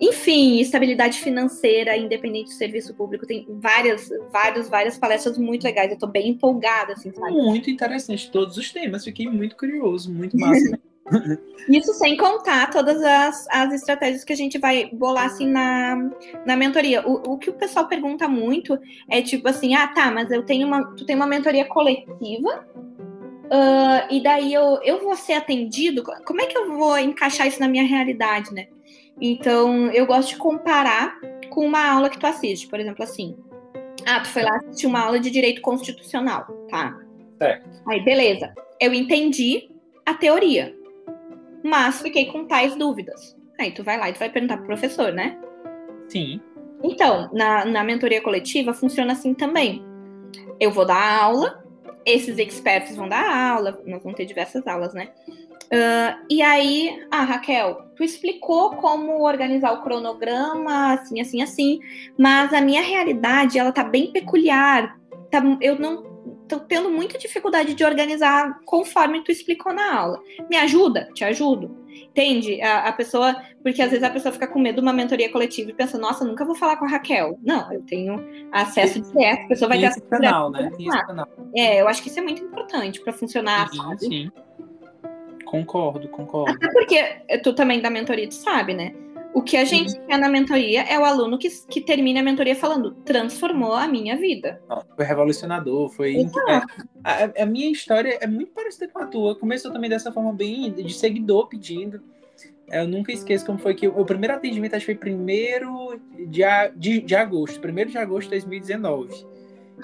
Enfim, estabilidade financeira, independente do serviço público, tem várias, várias, várias palestras muito legais. Eu tô bem empolgada, assim, sabe? Muito interessante todos os temas, fiquei muito curioso, muito massa. <laughs> Isso sem contar todas as, as estratégias que a gente vai bolar assim na, na mentoria. O, o que o pessoal pergunta muito é tipo assim: ah, tá, mas eu tenho uma. Tu tem uma mentoria coletiva, uh, e daí eu, eu vou ser atendido. Como é que eu vou encaixar isso na minha realidade, né? Então, eu gosto de comparar com uma aula que tu assiste, por exemplo, assim. Ah, tu foi lá assistir uma aula de direito constitucional, tá? Certo. Aí, beleza. Eu entendi a teoria. Mas fiquei com tais dúvidas. Aí tu vai lá e tu vai perguntar pro professor, né? Sim. Então, na, na mentoria coletiva funciona assim também. Eu vou dar aula, esses experts vão dar aula, nós vamos ter diversas aulas, né? Uh, e aí, ah, Raquel, tu explicou como organizar o cronograma, assim, assim, assim, mas a minha realidade, ela tá bem peculiar. Tá, eu não tô tendo muita dificuldade de organizar conforme tu explicou na aula. Me ajuda? Te ajudo. Entende? A, a, pessoa, porque às vezes a pessoa fica com medo de uma mentoria coletiva e pensa, nossa, nunca vou falar com a Raquel. Não, eu tenho acesso direto, a pessoa vai ter esse canal, né? Tem esse canal. É, eu acho que isso é muito importante para funcionar. Sim, sim. Concordo, concordo. Até porque tu também da mentoria, tu sabe, né? O que a gente uhum. quer na mentoria é o aluno que, que termina a mentoria falando, transformou a minha vida. Foi revolucionador, foi. É, a, a, minha história é muito parecida com a tua. Começou também dessa forma bem de seguidor pedindo. Eu nunca esqueço como foi que o, o primeiro atendimento acho que foi primeiro de, de, de agosto, primeiro de agosto de 2019.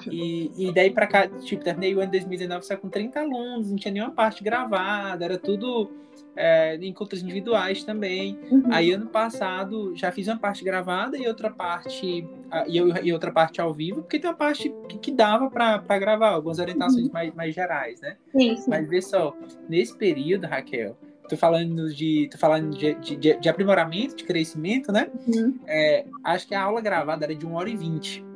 E, e daí pra cá, tipo, terminei o ano de 2019 só com 30 alunos, não tinha nenhuma parte gravada, era tudo é, encontros individuais também. Uhum. Aí ano passado já fiz uma parte gravada e outra parte e, eu, e outra parte ao vivo, porque tem uma parte que, que dava para gravar, algumas orientações uhum. mais, mais gerais, né? Sim, sim. Mas vê só, nesse período, Raquel, tô falando de, tô falando de, de, de aprimoramento, de crescimento, né? Uhum. É, acho que a aula gravada era de 1 hora e 20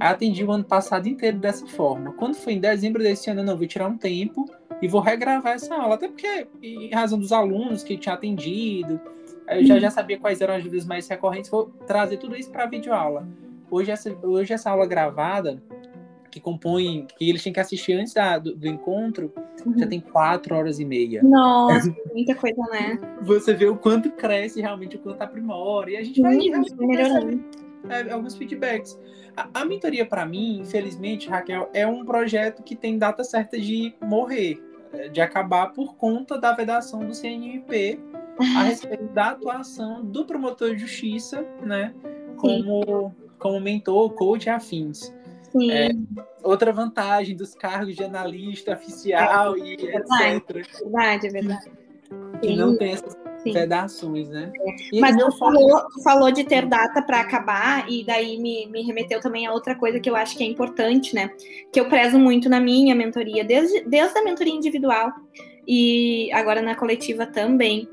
atendi o ano passado inteiro dessa forma. Quando foi em dezembro desse ano, eu não vou tirar um tempo e vou regravar essa aula. Até porque, em razão dos alunos que tinha atendido, eu já, já sabia quais eram as dúvidas mais recorrentes, vou trazer tudo isso para a videoaula. Hoje essa, hoje essa aula gravada, que compõe, que eles têm que assistir antes da, do, do encontro, uhum. já tem quatro horas e meia. Nossa, muita coisa, né? Você vê o quanto cresce realmente, o quanto aprimora, e a gente vai, vai melhorando. É, alguns feedbacks. A, a mentoria, para mim, infelizmente, Raquel, é um projeto que tem data certa de morrer, é, de acabar por conta da vedação do CNMP a respeito da atuação do promotor de justiça, né, como, como mentor, coach e afins. Sim. É, outra vantagem dos cargos de analista oficial é, e verdade, etc. Verdade, verdade. Que não tem essas Sim. vedações, né? Mas tu falou, falou, de ter data para acabar, e daí me, me remeteu também a outra coisa que eu acho que é importante, né? Que eu prezo muito na minha mentoria, desde, desde a mentoria individual e agora na coletiva também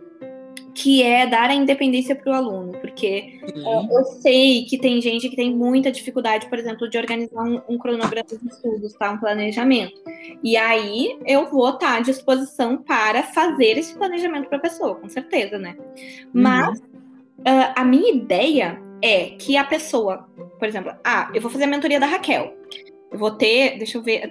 que é dar a independência para o aluno, porque é, eu sei que tem gente que tem muita dificuldade, por exemplo, de organizar um, um cronograma de estudos, tá? um planejamento. E aí eu vou estar tá à disposição para fazer esse planejamento para a pessoa, com certeza, né? Uhum. Mas uh, a minha ideia é que a pessoa, por exemplo, ah, eu vou fazer a mentoria da Raquel. Eu vou ter, deixa eu ver,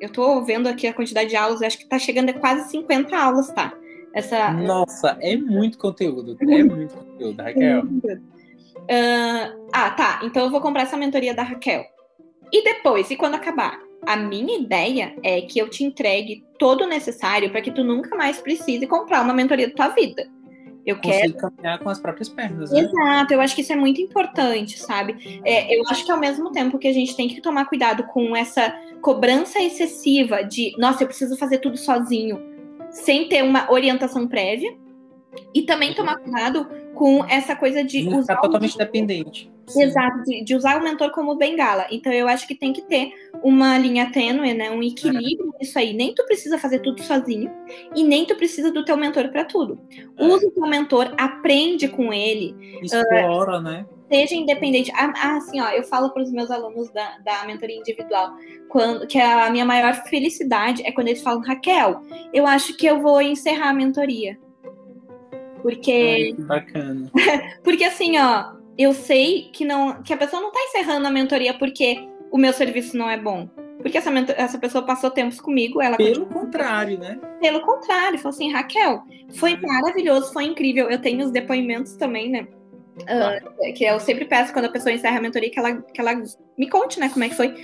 eu tô vendo aqui a quantidade de aulas, acho que tá chegando a quase 50 aulas, tá? Essa... Nossa, é muito conteúdo. É muito conteúdo, Raquel. Uh, ah, tá. Então eu vou comprar essa mentoria da Raquel. E depois, e quando acabar? A minha ideia é que eu te entregue todo o necessário para que tu nunca mais precise comprar uma mentoria da tua vida. Eu quero caminhar com as próprias pernas. Né? Exato, eu acho que isso é muito importante, sabe? É, eu acho que ao mesmo tempo que a gente tem que tomar cuidado com essa cobrança excessiva de, nossa, eu preciso fazer tudo sozinho sem ter uma orientação prévia. E também tomar cuidado com essa coisa de Não usar. totalmente dependente. Exato, de, de, usar o mentor como bengala. Então eu acho que tem que ter uma linha tênue, né? Um equilíbrio é. nisso aí. Nem tu precisa fazer tudo sozinho e nem tu precisa do teu mentor para tudo. É. Usa o teu mentor, aprende com ele. Explora, uh, né? Seja independente. Ah, assim, ó, eu falo para os meus alunos da, da mentoria individual quando, que a minha maior felicidade é quando eles falam, Raquel, eu acho que eu vou encerrar a mentoria. Porque. Ai, bacana. <laughs> porque assim, ó, eu sei que, não, que a pessoa não está encerrando a mentoria porque o meu serviço não é bom. Porque essa, essa pessoa passou tempos comigo, ela. Pelo continua... contrário, né? Pelo contrário, falou assim, Raquel, foi maravilhoso, foi incrível. Eu tenho os depoimentos também, né? Uh, que eu sempre peço quando a pessoa encerra a mentoria que ela, que ela me conte, né, como é que foi.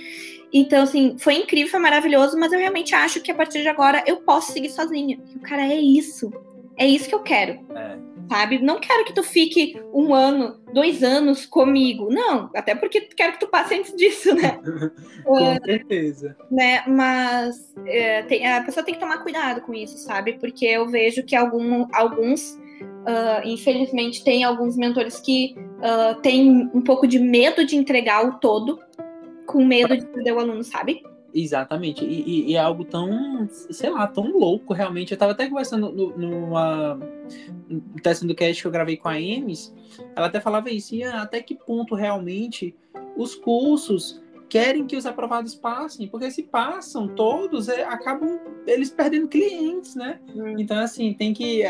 Então, assim, foi incrível, foi maravilhoso, mas eu realmente acho que a partir de agora eu posso seguir sozinha. O cara, é isso. É isso que eu quero. É. sabe? Não quero que tu fique um ano, dois anos comigo. Não, até porque quero que tu passe antes disso, né? <laughs> com uh, certeza. Né? Mas é, tem, a pessoa tem que tomar cuidado com isso, sabe? Porque eu vejo que algum, alguns, uh, infelizmente, tem alguns mentores que uh, têm um pouco de medo de entregar o todo, com medo de perder o aluno, sabe? Exatamente. E, e, é algo tão, sei lá, tão louco, realmente. Eu tava até conversando no, numa. No teste do cast que eu gravei com a Emes, ela até falava isso, e até que ponto realmente os cursos querem que os aprovados passem, porque se passam todos, é, acabam eles perdendo clientes, né? Uhum. Então, assim, tem que.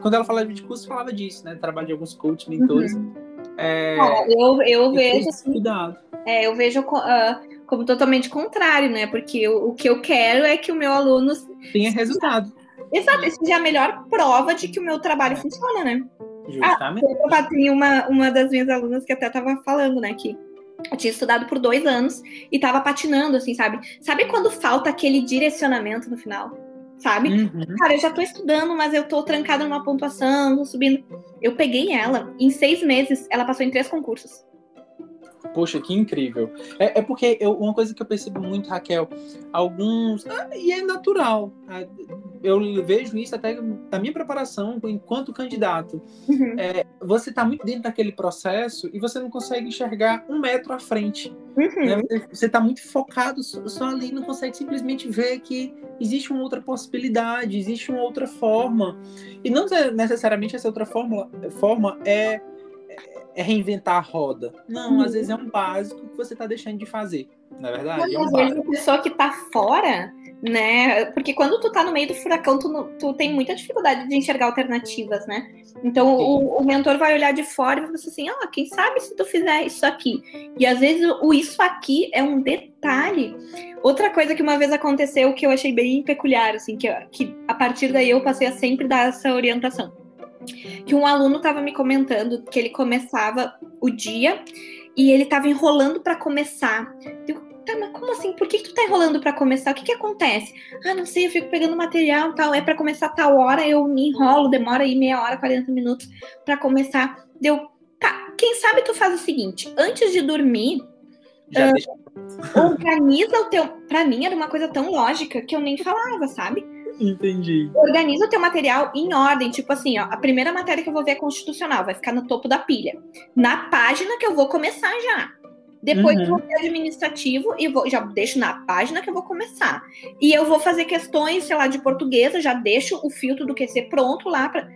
Quando ela falava de curso, falava disso, né? Trabalho de alguns coaches, mentores. Uhum. É, eu, eu vejo. Assim, cuidado. É, eu vejo. Uh, como totalmente contrário, né? Porque o, o que eu quero é que o meu aluno tenha resultado. Exato, essa é a melhor prova de que o meu trabalho funciona, né? Justamente. Ah, tem uma, uma das minhas alunas que até estava falando, né? Que eu tinha estudado por dois anos e estava patinando, assim, sabe? Sabe quando falta aquele direcionamento no final? Sabe? Uhum. Cara, eu já tô estudando, mas eu tô trancada numa pontuação, subindo. Eu peguei ela, em seis meses, ela passou em três concursos. Poxa, que incrível. É, é porque eu, uma coisa que eu percebo muito, Raquel, alguns. Ah, e é natural. Ah, eu vejo isso até na minha preparação enquanto candidato. Uhum. É, você está muito dentro daquele processo e você não consegue enxergar um metro à frente. Uhum. Né? Você está muito focado só, ali, não consegue simplesmente ver que existe uma outra possibilidade, existe uma outra forma. E não necessariamente essa outra forma, forma é é reinventar a roda. Não, às vezes é um básico que você está deixando de fazer. Na é verdade, é um às vezes a pessoa que está fora, né? Porque quando tu tá no meio do furacão, tu, tu tem muita dificuldade de enxergar alternativas, né? Então o, o, mentor vai olhar de fora e vai assim, ó, oh, quem sabe se tu fizer isso aqui. E às vezes o isso aqui é um detalhe. Outra coisa que uma vez aconteceu que eu achei bem peculiar, assim, que, que a partir daí eu passei a sempre dar essa orientação que um aluno estava me comentando que ele começava o dia e ele estava enrolando para começar. Eu, tá, mas como assim? Por que, que tu tá enrolando para começar? O que que acontece? Ah, não sei, eu fico pegando material tal, é para começar tal hora, eu me enrolo, demora aí meia hora, 40 minutos para começar. Deu, tá, quem sabe tu faz o seguinte, antes de dormir, uh, organiza o teu, para mim era uma coisa tão lógica que eu nem falava, sabe? Entendi. Organiza o teu material em ordem. Tipo assim, ó, a primeira matéria que eu vou ver é constitucional, vai ficar no topo da pilha. Na página que eu vou começar já. Depois uhum. eu vou ver administrativo e vou, já deixo na página que eu vou começar. E eu vou fazer questões, sei lá, de portuguesa, já deixo o filtro do QC pronto lá para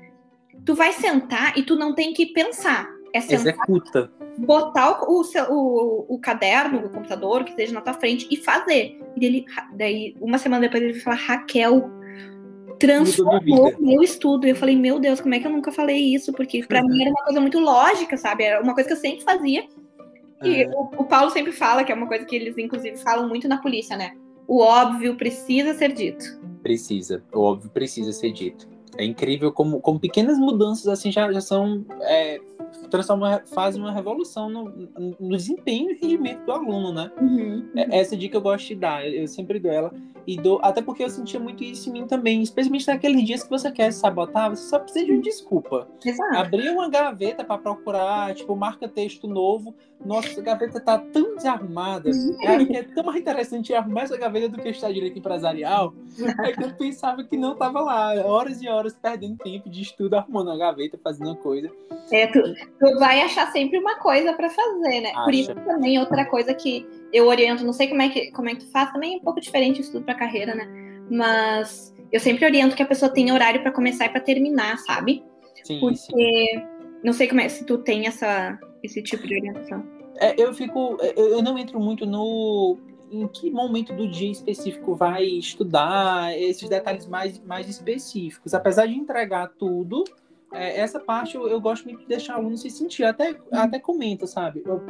Tu vai sentar e tu não tem que pensar. É sentar, Executa. Botar o, o, o, o caderno, o computador, que esteja na tua frente e fazer. E ele, daí, uma semana depois, ele vai falar, Raquel, transformou meu estudo. Eu falei, meu Deus, como é que eu nunca falei isso? Porque para mim era uma coisa muito lógica, sabe? Era uma coisa que eu sempre fazia. E é. o, o, Paulo sempre fala, que é uma coisa que eles, inclusive, falam muito na polícia, né? O óbvio precisa ser dito. Precisa. O óbvio precisa ser dito. É incrível como, como pequenas mudanças assim já, já são. É, transformam, fazem uma revolução no, no desempenho e rendimento do aluno, né? Uhum, uhum. Essa dica eu gosto de dar, eu sempre dou ela. E dou, até porque eu sentia muito isso em mim também, especialmente naqueles dias que você quer sabotar, você só precisa de uma desculpa. Exato. Abrir uma gaveta para procurar, tipo, marca texto novo. Nossa, essa gaveta tá tão desarrumada. Cara, que é tão mais interessante arrumar essa gaveta do que estar direito empresarial. É que eu pensava que não tava lá, horas e horas perdendo tempo de estudo, arrumando a gaveta, fazendo uma coisa. É, tu, tu vai achar sempre uma coisa para fazer, né? Acha. Por isso também outra coisa que eu oriento, não sei como é que, como é que tu faz, também é um pouco diferente estudo para carreira, né? Mas eu sempre oriento que a pessoa tenha horário para começar e para terminar, sabe? Sim, Porque sim. não sei como é se tu tem essa, esse tipo de orientação. É, eu fico, eu não entro muito no em que momento do dia específico vai estudar esses detalhes mais, mais específicos. Apesar de entregar tudo, é, essa parte eu, eu, gosto muito de deixar o aluno se sentir. Até, até comenta, sabe? Eu,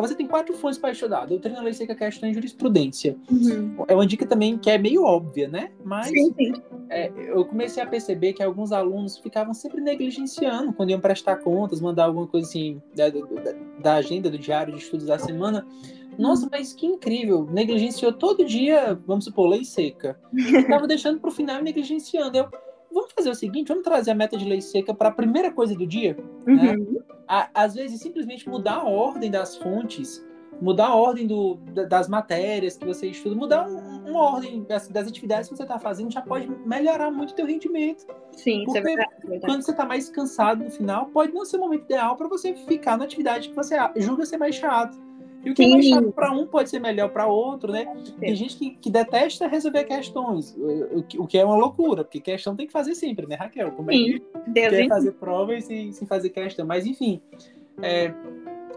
você tem quatro fontes para estudar. Doutrina lei seca, questão e jurisprudência. Uhum. É uma dica também que é meio óbvia, né? Mas sim, sim. É, eu comecei a perceber que alguns alunos ficavam sempre negligenciando quando iam prestar contas, mandar alguma coisa assim da, da, da agenda, do diário de estudos da semana. Nossa, mas que incrível! Negligenciou todo dia, vamos supor, lei seca. Tava deixando para o final e negligenciando. Eu, vamos fazer o seguinte, vamos trazer a meta de lei seca para a primeira coisa do dia, né? Uhum. né? Às vezes, simplesmente mudar a ordem das fontes, mudar a ordem do, das matérias que você estuda, mudar uma ordem das, das, atividades que você está fazendo já pode melhorar muito o teu rendimento. Sim, Porque isso é verdade, verdade. quando você está mais cansado no final, pode não ser o momento ideal para você ficar na atividade que você julga ser mais chato. E o que Sim. é mais chato para um pode ser melhor para outro, né? Tem gente que, que, detesta resolver questões, o, o, que é uma loucura, porque questão tem que fazer sempre, né, Raquel? Como é que Deus quer fazer prova sem, sem fazer questão? Mas, enfim, é,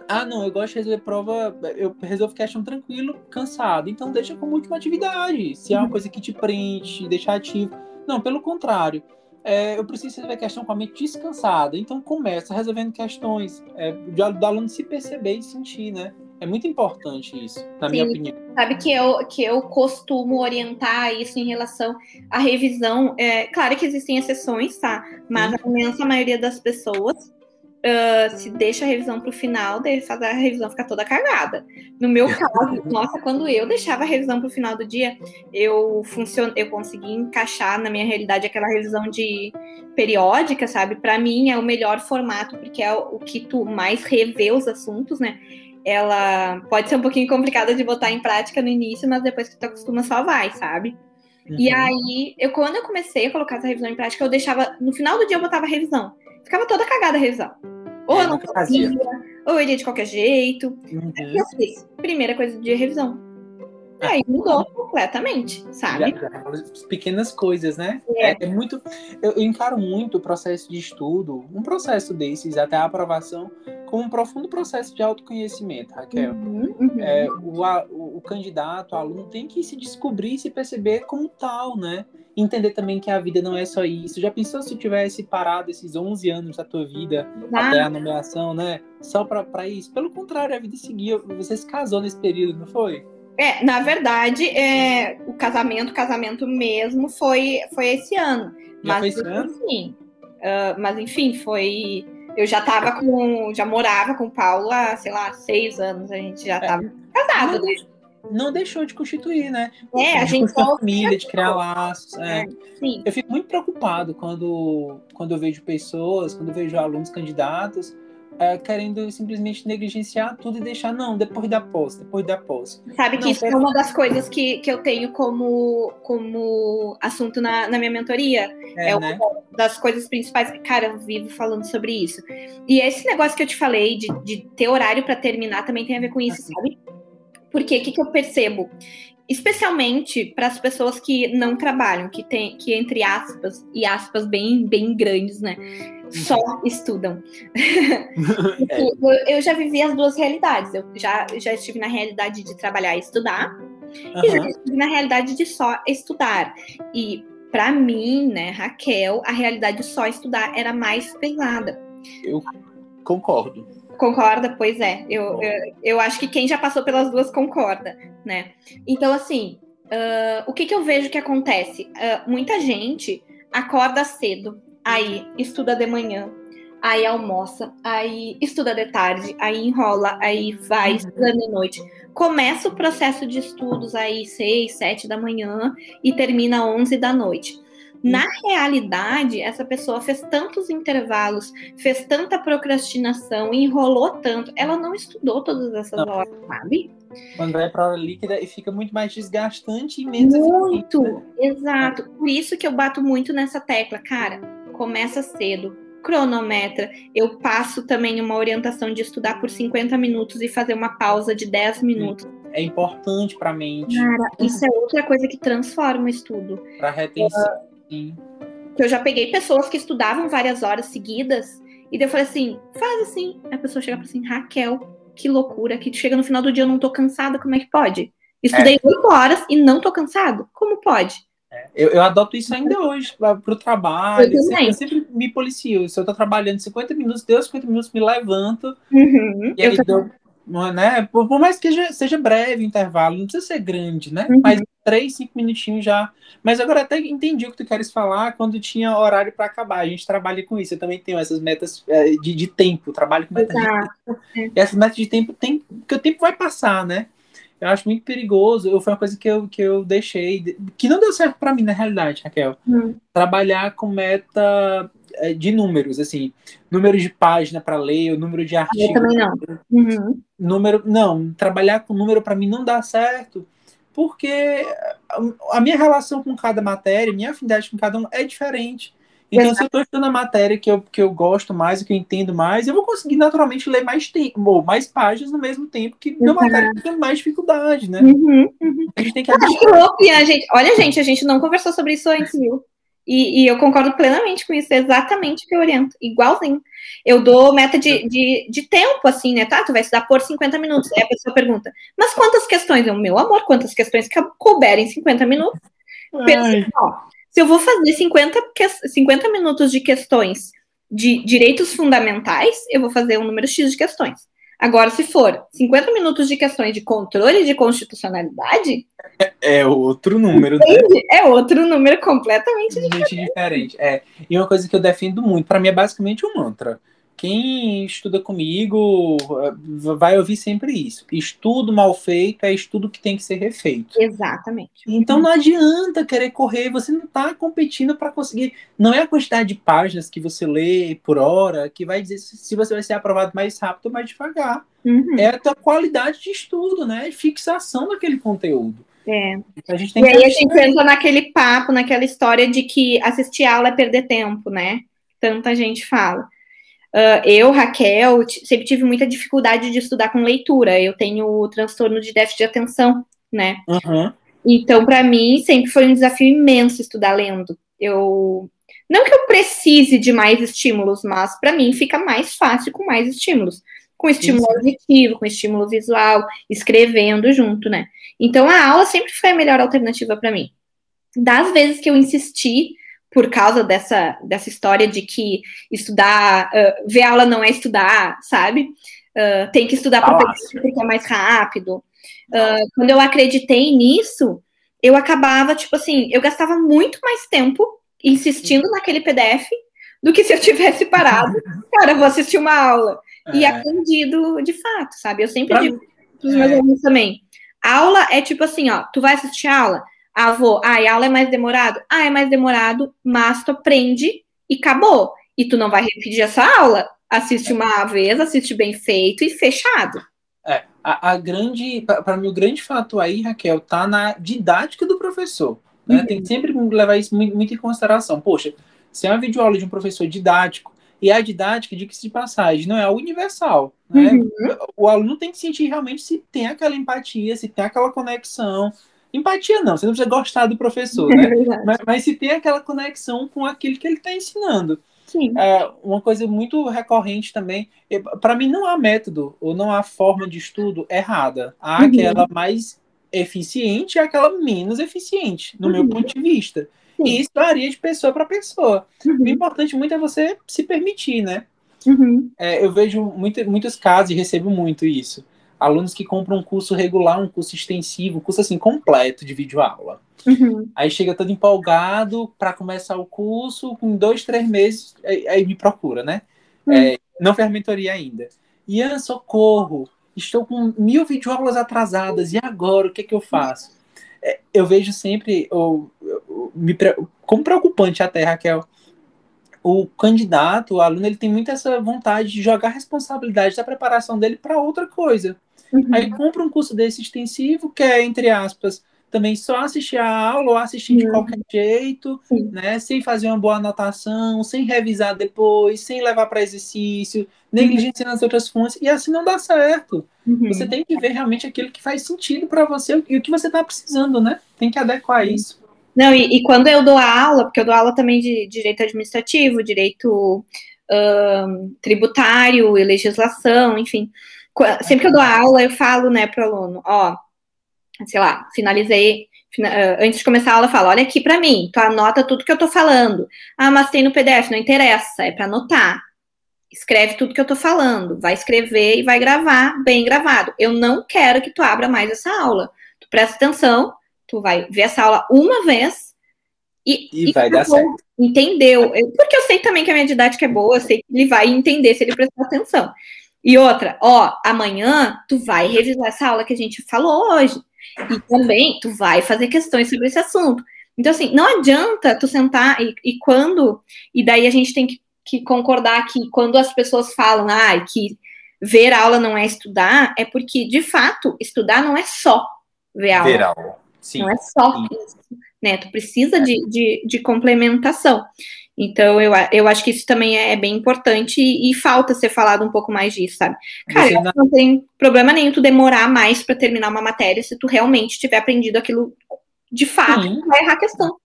ah, não, eu gosto de resolver prova, eu resolvo questão tranquilo, cansado. Então deixa como última atividade. Se é uma coisa que te preenche, deixar ativo. Não, pelo contrário. É, eu preciso resolver questão com a mente descansada. Então começa resolvendo questões. É, do aluno se perceber e sentir, né? É muito importante isso, na Sim, minha opinião. Sabe que eu, que eu costumo orientar isso em relação à revisão. É, claro que existem exceções, tá? Mas Sim. a imensa maioria das pessoas Uh, se deixa a revisão para o final, faz a revisão ficar toda cagada. No meu <laughs> caso, nossa, quando eu deixava a revisão para o final do dia, eu funcion... eu consegui encaixar na minha realidade aquela revisão de periódica, sabe? Para mim é o melhor formato, porque é o que tu mais revê os assuntos, né? Ela pode ser um pouquinho complicada de botar em prática no início, mas depois que tu acostuma só vai, sabe? Uhum. E aí, eu quando eu comecei a colocar essa revisão em prática, eu deixava no final do dia eu botava a revisão ficava toda cagada a revisão. Ou é, eu não fazia, ou eu iria de qualquer jeito. Uhum. eu fiz. Primeira coisa de revisão. E aí mudou completamente, sabe? Pequenas coisas, né? É, é, é muito. Eu, encaro muito o processo de estudo, um processo desses, até a aprovação, como um profundo processo de autoconhecimento, Raquel. Uhum, uhum. É, o, o, o, candidato, o aluno, tem que se descobrir e se perceber como tal, né? Entender também que a vida não é só isso. Já pensou se tivesse parado esses 11 anos da tua vida ah. até a nomeação, né? Só para isso? Pelo contrário, a vida seguia. Você se casou nesse período, não foi? É, na verdade, é, o casamento, casamento mesmo, foi, foi esse ano. Já mas, foi esse ano? Enfim, uh, mas enfim, foi. Eu já tava com. Já morava com o Paulo há, sei lá, seis anos. A gente já tava é, casado, né? Não deixou de constituir, né? É, a gente. família, de criar laços. É. É, sim. Eu fico muito preocupado quando, quando eu vejo pessoas, quando eu vejo alunos candidatos é, querendo simplesmente negligenciar tudo e deixar, não, depois da posse, depois da posse. Sabe que não, isso é uma das coisas que, que eu tenho como, como assunto na, na minha mentoria. É, é né? uma das coisas principais. Cara, eu vivo falando sobre isso. E esse negócio que eu te falei de, de ter horário para terminar também tem a ver com isso, assim. sabe? Porque o que, que eu percebo? especialmente para as pessoas que não trabalham, que tem que entre aspas e aspas bem bem grandes, né? Só estudam. <laughs> eu já vivi as duas realidades. Eu já já estive na realidade de trabalhar e estudar, uhum. e já estive na realidade de só estudar. E para mim, né, Raquel, a realidade de só estudar era mais pesada. Eu concordo. Concorda? Pois é. Eu, eu, eu, acho que quem já passou pelas duas concorda, né? Então, assim, uh, o que, que eu vejo que acontece? Uh, muita gente acorda cedo, aí estuda de manhã, aí almoça, aí estuda de tarde, aí enrola, aí vai uhum. estuda de noite. Começa o processo de estudos aí seis, sete da manhã e termina onze da noite. Na realidade, essa pessoa fez tantos intervalos, fez tanta procrastinação, enrolou tanto, ela não estudou todas essas não. horas, sabe? Quando vai para a hora líquida e fica muito mais desgastante e menos Muito, né? exato. Por isso que eu bato muito nessa tecla, cara. Começa cedo, cronometra. Eu passo também uma orientação de estudar por 50 minutos e fazer uma pausa de 10 minutos. É importante para a mente. Cara, isso é outra coisa que transforma o estudo. Para retenção. Sim. Que eu já peguei pessoas que estudavam várias horas seguidas, e daí eu falei assim: faz assim. Aí a pessoa chega para assim: Raquel, que loucura, que chega no final do dia eu não tô cansada, como é que pode? Estudei é. oito é. horas e não tô cansado? Como pode? Eu, eu, adoto isso ainda hoje para o trabalho. Eu sempre, eu sempre, me policio. Se eu tô trabalhando 50 minutos, deu 50 minutos, me levanto. Uhum. E aí deu, né? Por, por, mais que seja, seja breve o intervalo, não precisa ser grande, né? Uhum. Mas três, cinco minutinhos já. Mas agora até entendi o que tu queres falar quando tinha horário para acabar. A gente trabalha com isso. Eu também tenho essas metas é, de, de tempo, trabalho com metas de tempo. E essas metas de tempo tem, porque o tempo vai passar, né? Eu acho muito perigoso. Eu, foi uma coisa que eu, que eu deixei, que não deu certo para mim, na realidade, Raquel. Hum. Trabalhar com meta é, de números, assim, número de página para ler, o número de artigos. Eu também não. Uhum. Número, não, trabalhar com número para mim não dá certo, porque a minha relação com cada matéria, minha afinidade com cada um é diferente. Então, Exato. se eu estou estudando a matéria que eu, que eu gosto mais, que eu entendo mais, eu vou conseguir naturalmente ler mais tempo, mais páginas no mesmo tempo que uhum. matéria que tem mais dificuldade, né? Uhum, uhum. A gente tem que adaptar. gente, olha, gente, a gente não conversou sobre isso antes, viu? E, e, eu concordo plenamente com isso, é exatamente o que eu oriento, igualzinho. Eu dou meta de, de, de, tempo, assim, né? Tá, tu vai estudar por 50 minutos. Aí a pessoa pergunta, mas quantas questões? Eu, meu amor, quantas questões que couberem 50 minutos? Pensa, ó, se eu vou fazer 50, 50 minutos de questões de direitos fundamentais, eu vou fazer um número X de questões. Agora, se for 50 minutos de questões de controle de constitucionalidade. É, é outro número, né? É outro número completamente diferente. diferente. É. E uma coisa que eu defendo muito, para mim é basicamente um mantra quem estuda comigo eh, vai ouvir sempre isso. Estudo mal feito é estudo que tem que ser refeito. Exatamente. Então não adianta querer correr, você não está competindo para conseguir. Não é a quantidade de páginas que você lê por hora que vai dizer se você vai ser aprovado mais rápido ou mais devagar. Uhum. É a tua qualidade de estudo, né? Fixação daquele conteúdo. É. Então, a gente tem e aí a gente entra naquele papo, naquela história de que assistir aula é perder tempo, né? Tanta gente fala. Uh, eu, Raquel, sempre tive muita dificuldade de estudar com leitura. Eu tenho o transtorno de déficit de atenção, né? Uhum. Então, para mim, sempre foi um desafio imenso estudar lendo. Eu não que eu precise de mais estímulos, mas para mim fica mais fácil com mais estímulos. Com estímulo Isso. auditivo, com estímulo visual, escrevendo junto, né? Então a aula sempre foi a melhor alternativa para mim. Das vezes que eu insisti por causa dessa, dessa história de que estudar, uh, ver aula não é estudar, sabe? Uh, tem que estudar para porque é mais rápido. Uh, quando eu acreditei nisso, eu acabava, tipo assim, eu gastava muito mais tempo insistindo naquele PDF do que se eu tivesse <laughs> parado. Cara, vou assistir uma aula. É. E aprendido de fato, sabe? Eu sempre pra... digo para os meus é. alunos também. Aula é tipo assim, ó, tu vai assistir aula? Vou. Ah, a aula é mais demorado? Ah, é mais demorado, mas tu aprende e acabou. E tu não vai repetir essa aula. Assiste uma vez, assiste bem feito e fechado. É, a, a grande, para mim, o grande fato aí, Raquel, tá na didática do professor. Né? Uhum. Tem que sempre levar isso muito, muito em consideração. Poxa, se é uma videoaula de um professor didático, e a didática, de que se passagem, não é universal. Né? Uhum. O aluno tem que sentir realmente se tem aquela empatia, se tem aquela conexão, Empatia não, você não precisa gostar do professor, <laughs> né? É mas, mas, se tem aquela conexão com aquilo que ele está ensinando. Sim. É, uma coisa muito recorrente também, para mim não há método ou não há forma de estudo errada. Há uhum. aquela mais eficiente e aquela menos eficiente, no uhum. meu ponto de vista. Sim. E isso varia de pessoa para pessoa. Uhum. O importante muito é você se permitir, né? Uhum. É, eu vejo muito, muitos casos e recebo muito isso alunos que compram um curso regular, um curso extensivo, um curso assim completo de videoaula. Uhum. Aí chega todo empolgado para começar o curso, com dois, três meses, aí, aí me procura, né? Uhum. É, não fez mentoria ainda. Ian, socorro, estou com mil videoaulas atrasadas, e agora, o que é que eu faço? É, eu vejo sempre, ou, me, como preocupante até, Raquel, o candidato, o aluno, ele tem muito essa vontade de jogar a responsabilidade da preparação dele para outra coisa. Uhum. Aí compra um curso desse extensivo, que é, entre aspas, também só assistir a aula ou assistir uhum. de qualquer jeito, Sim. né? Sem fazer uma boa anotação, sem revisar depois, sem levar para exercício, negligenciando as outras fontes, e assim não dá certo. Uhum. Você tem que ver realmente aquilo que faz sentido para você e o que você está precisando, né? Tem que adequar isso. Não, e, e, quando eu dou aula, porque eu dou aula também de direito administrativo, direito tributário e legislação, enfim sempre que eu dou aula, eu falo, né, pro aluno, ó, sei lá, finalizei, ah, antes de começar a aula, eu falo, olha aqui para mim, tu anota tudo que eu tô falando. Ah, mas tem no PDF, não interessa, é para anotar. Escreve tudo que eu tô falando, vai escrever e vai gravar bem gravado. Eu não quero que tu abra mais essa aula. Tu presta atenção, tu vai ver essa aula uma vez e, e, e vai dar certo. Entendeu? Porque eu sei também que a minha didática é boa, eu sei que ele vai entender se ele prestar atenção. E outra, ó, amanhã tu vai revisar essa aula que a gente falou hoje. E também tu vai fazer questões sobre esse assunto. Então, assim, não adianta tu sentar e, e quando. E daí a gente tem que, que, concordar que quando as pessoas falam, ah, que ver aula não é estudar, é porque, de fato, estudar não é só ver aula. Ver aula. Sim. Não é só Sim. isso. Né? Tu precisa de, de, de, complementação. Então, eu, eu acho que isso também é bem importante e, e falta ser falado um pouco mais disso, sabe? Cara, não... não tem problema nenhum tu demorar mais para terminar uma matéria se tu realmente tiver aprendido aquilo de fato, Sim. vai errar a questão.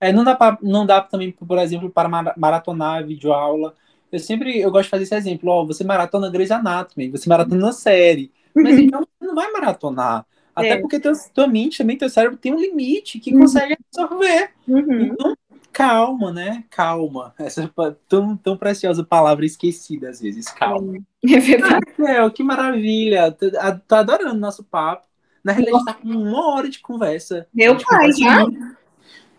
É, não dá pra, não dá também, por exemplo, para maratonar videoaula. Eu sempre eu gosto de fazer esse exemplo, ó, você maratona Grey's Anatomy, você maratona série, mas uhum. então você não vai maratonar. Até é. porque teu, tua mente também, teu cérebro tem um limite que uhum. consegue absorver. Uhum. Então, calma, né? Calma. Essa é tão, tão preciosa palavra esquecida às vezes, calma. É verdade. Ah, que maravilha. Tô, tô adorando nosso papo. Na realidade, tá com uma hora de conversa. Meu pai, já?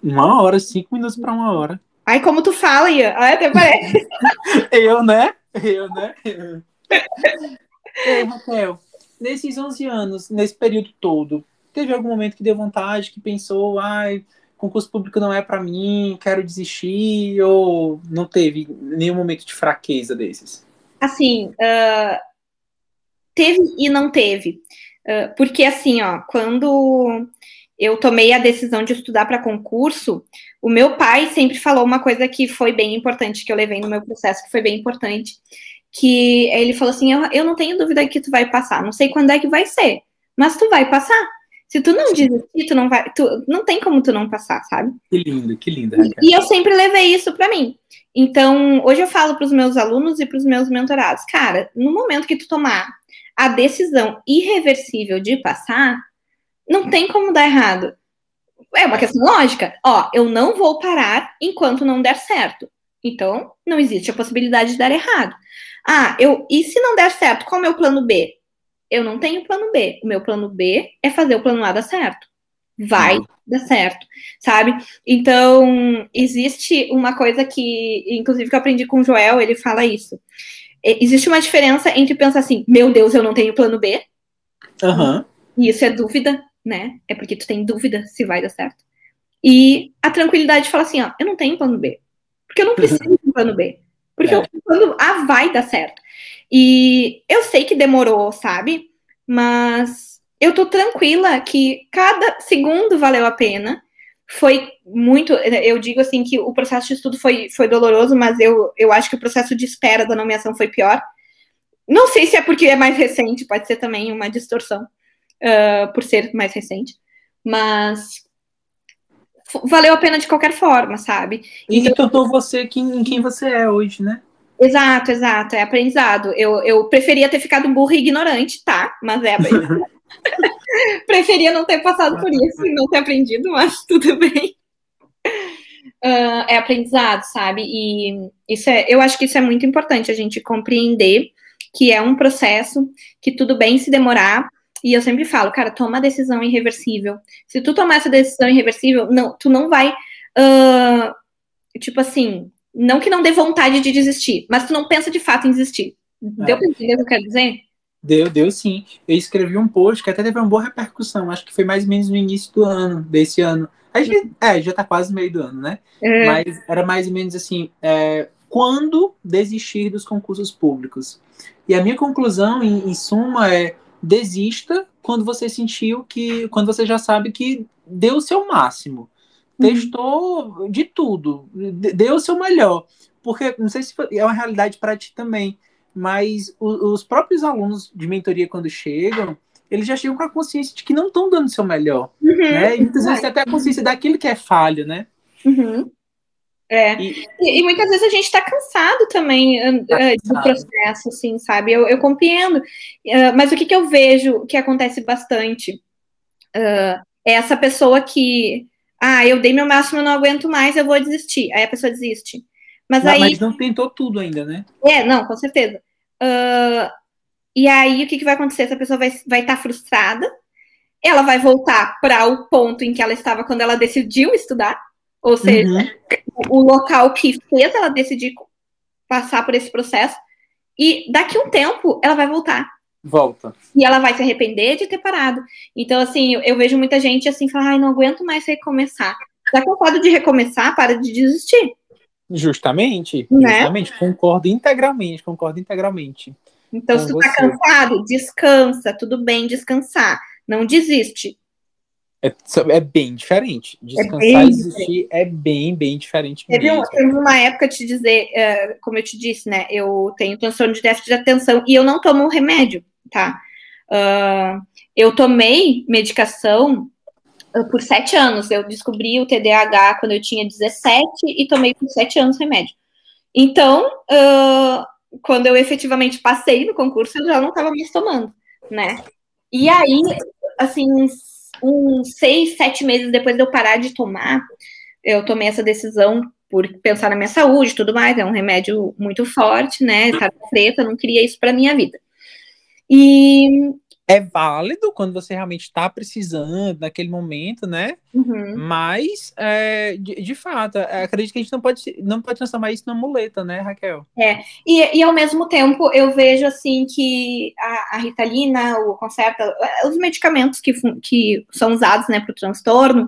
Uma hora, cinco minutos para uma hora. Ai, como tu fala, Ian. Ai, até parece. <laughs> Eu, né? Eu, né? Ei, Raquel, nesses 11 anos, nesse período todo, teve algum momento que deu vontade, que pensou, ai, concurso público não é para mim, quero desistir, ou não teve nenhum momento de fraqueza desses? Assim, uh, teve e não teve. Uh, porque, assim, ó, quando eu tomei a decisão de estudar para concurso, o meu pai sempre falou uma coisa que foi bem importante, que eu levei no meu processo, que foi bem importante, que ele falou assim, eu, eu não tenho dúvida que tu vai passar, não sei quando é que vai ser, mas tu vai passar. Se tu não desistir, tu não vai, tu, não tem como tu não passar, sabe? Que lindo, que lindo. E, e eu sempre levei isso para mim. Então, hoje eu falo para os meus alunos e para os meus mentorados, cara, no momento que tu tomar a decisão irreversível de passar, não tem como dar errado. É uma questão lógica. Ó, eu não vou parar enquanto não der certo. Então, não existe a possibilidade de dar errado. Ah, eu e se não der certo, qual é o meu plano B? Eu não tenho plano B. O meu plano B é fazer o plano A dar certo. Vai uhum. dar certo, sabe? Então, existe uma coisa que, inclusive, que eu aprendi com o Joel, ele fala isso. Existe uma diferença entre pensar assim, meu Deus, eu não tenho plano B. Uhum. E isso é dúvida né? É porque tu tem dúvida se vai dar certo. E a tranquilidade de falar assim, ó, eu não tenho plano B. Porque eu não preciso de um plano B. Porque é. o plano A vai dar certo. E eu sei que demorou, sabe? Mas eu tô tranquila que cada segundo valeu a pena. Foi muito. Eu digo assim que o processo de estudo foi, foi doloroso, mas eu, eu acho que o processo de espera da nomeação foi pior. Não sei se é porque é mais recente, pode ser também uma distorção uh, por ser mais recente, mas valeu a pena de qualquer forma, sabe? E então, tornou você quem, quem você é hoje, né? Exato, exato, é aprendizado. Eu, eu preferia ter ficado burro e ignorante, tá? Mas é aprendizado. <laughs> preferia não ter passado por isso e não ter aprendido, mas <laughs> tudo bem. Uh, é aprendizado, sabe? E isso é, eu acho que isso é muito importante, a gente compreender que é um processo, que tudo bem se demorar, e eu sempre falo, cara, toma a decisão irreversível. Se tu tomar essa decisão irreversível, não, tu não vai, uh, tipo assim, não que não dê vontade de desistir, mas tu não pensa de fato em desistir. Deu é. pra entender o que eu quero dizer? Deu, deu sim. Eu escrevi um post que até teve uma boa repercussão, acho que foi mais ou menos no início do ano, desse ano. A gente, é, já tá quase meio do ano, né? É. Mas era mais ou menos assim, é, quando desistir dos concursos públicos? E a minha conclusão, em, em suma, é desista quando você sentiu que, quando você já sabe que deu o seu máximo. Testou de tudo, deu o seu melhor, porque não sei se é uma realidade para ti também, mas os, próprios alunos de mentoria quando chegam, eles já chegam com a consciência de que não estão dando o seu melhor, uhum. né? E muitas vezes até a consciência daquilo que é falho, né? Uhum. É. E, e, muitas vezes a gente está cansado também uh, do processo, assim, sabe? Eu, eu compreendo. Uh, mas o que, que eu vejo que acontece bastante uh, é essa pessoa que, ah, eu dei meu máximo, eu não aguento mais, eu vou desistir. Aí a pessoa desiste. Mas não, aí. Mas não tentou tudo ainda, né? É, não, com certeza. e aí o que, que vai acontecer? Essa pessoa vai estar vai tá frustrada, ela vai voltar para o ponto em que ela estava quando ela decidiu estudar ou seja, uhum. o local que fez ela decidir passar por esse processo, E daqui a um tempo, ela vai voltar. Volta. E ela vai se arrepender de ter parado. Então, assim, eu, eu vejo muita gente assim, falar, ai, não aguento mais recomeçar. Tá cansado de recomeçar, para de desistir. Justamente, Né? justamente, concordo integralmente, concordo integralmente. Então, se tu tá você. cansado, descansa, tudo bem descansar. Não desiste. É, é bem diferente. Descansar bem e desistir é bem, bem diferente Teve, um, teve uma época, te dizer, eh, como eu te disse, né? Eu tenho transtorno de déficit de atenção e eu não tomo remédio, tá? Ah, eu tomei medicação ah, por sete anos. Eu descobri o TDAH quando eu tinha 17 e tomei por sete anos remédio. Então, ah, quando eu efetivamente passei no concurso, eu já não estava mais tomando, né? E aí, assim, uns, uns seis, sete meses depois de eu parar de tomar, eu tomei essa decisão por pensar na minha saúde e tudo mais. É um remédio muito forte, né? Tarja preta, não queria isso para minha vida. E. É válido quando você realmente está precisando naquele momento, né? uhum. Mas, é, de, de fato, é, acredito que a gente não pode, não pode transformar isso numa muleta, né, Raquel? E, e ao mesmo tempo eu vejo assim que a, a Ritalina, o Concerta, os medicamentos que, que são usados né, para o transtorno,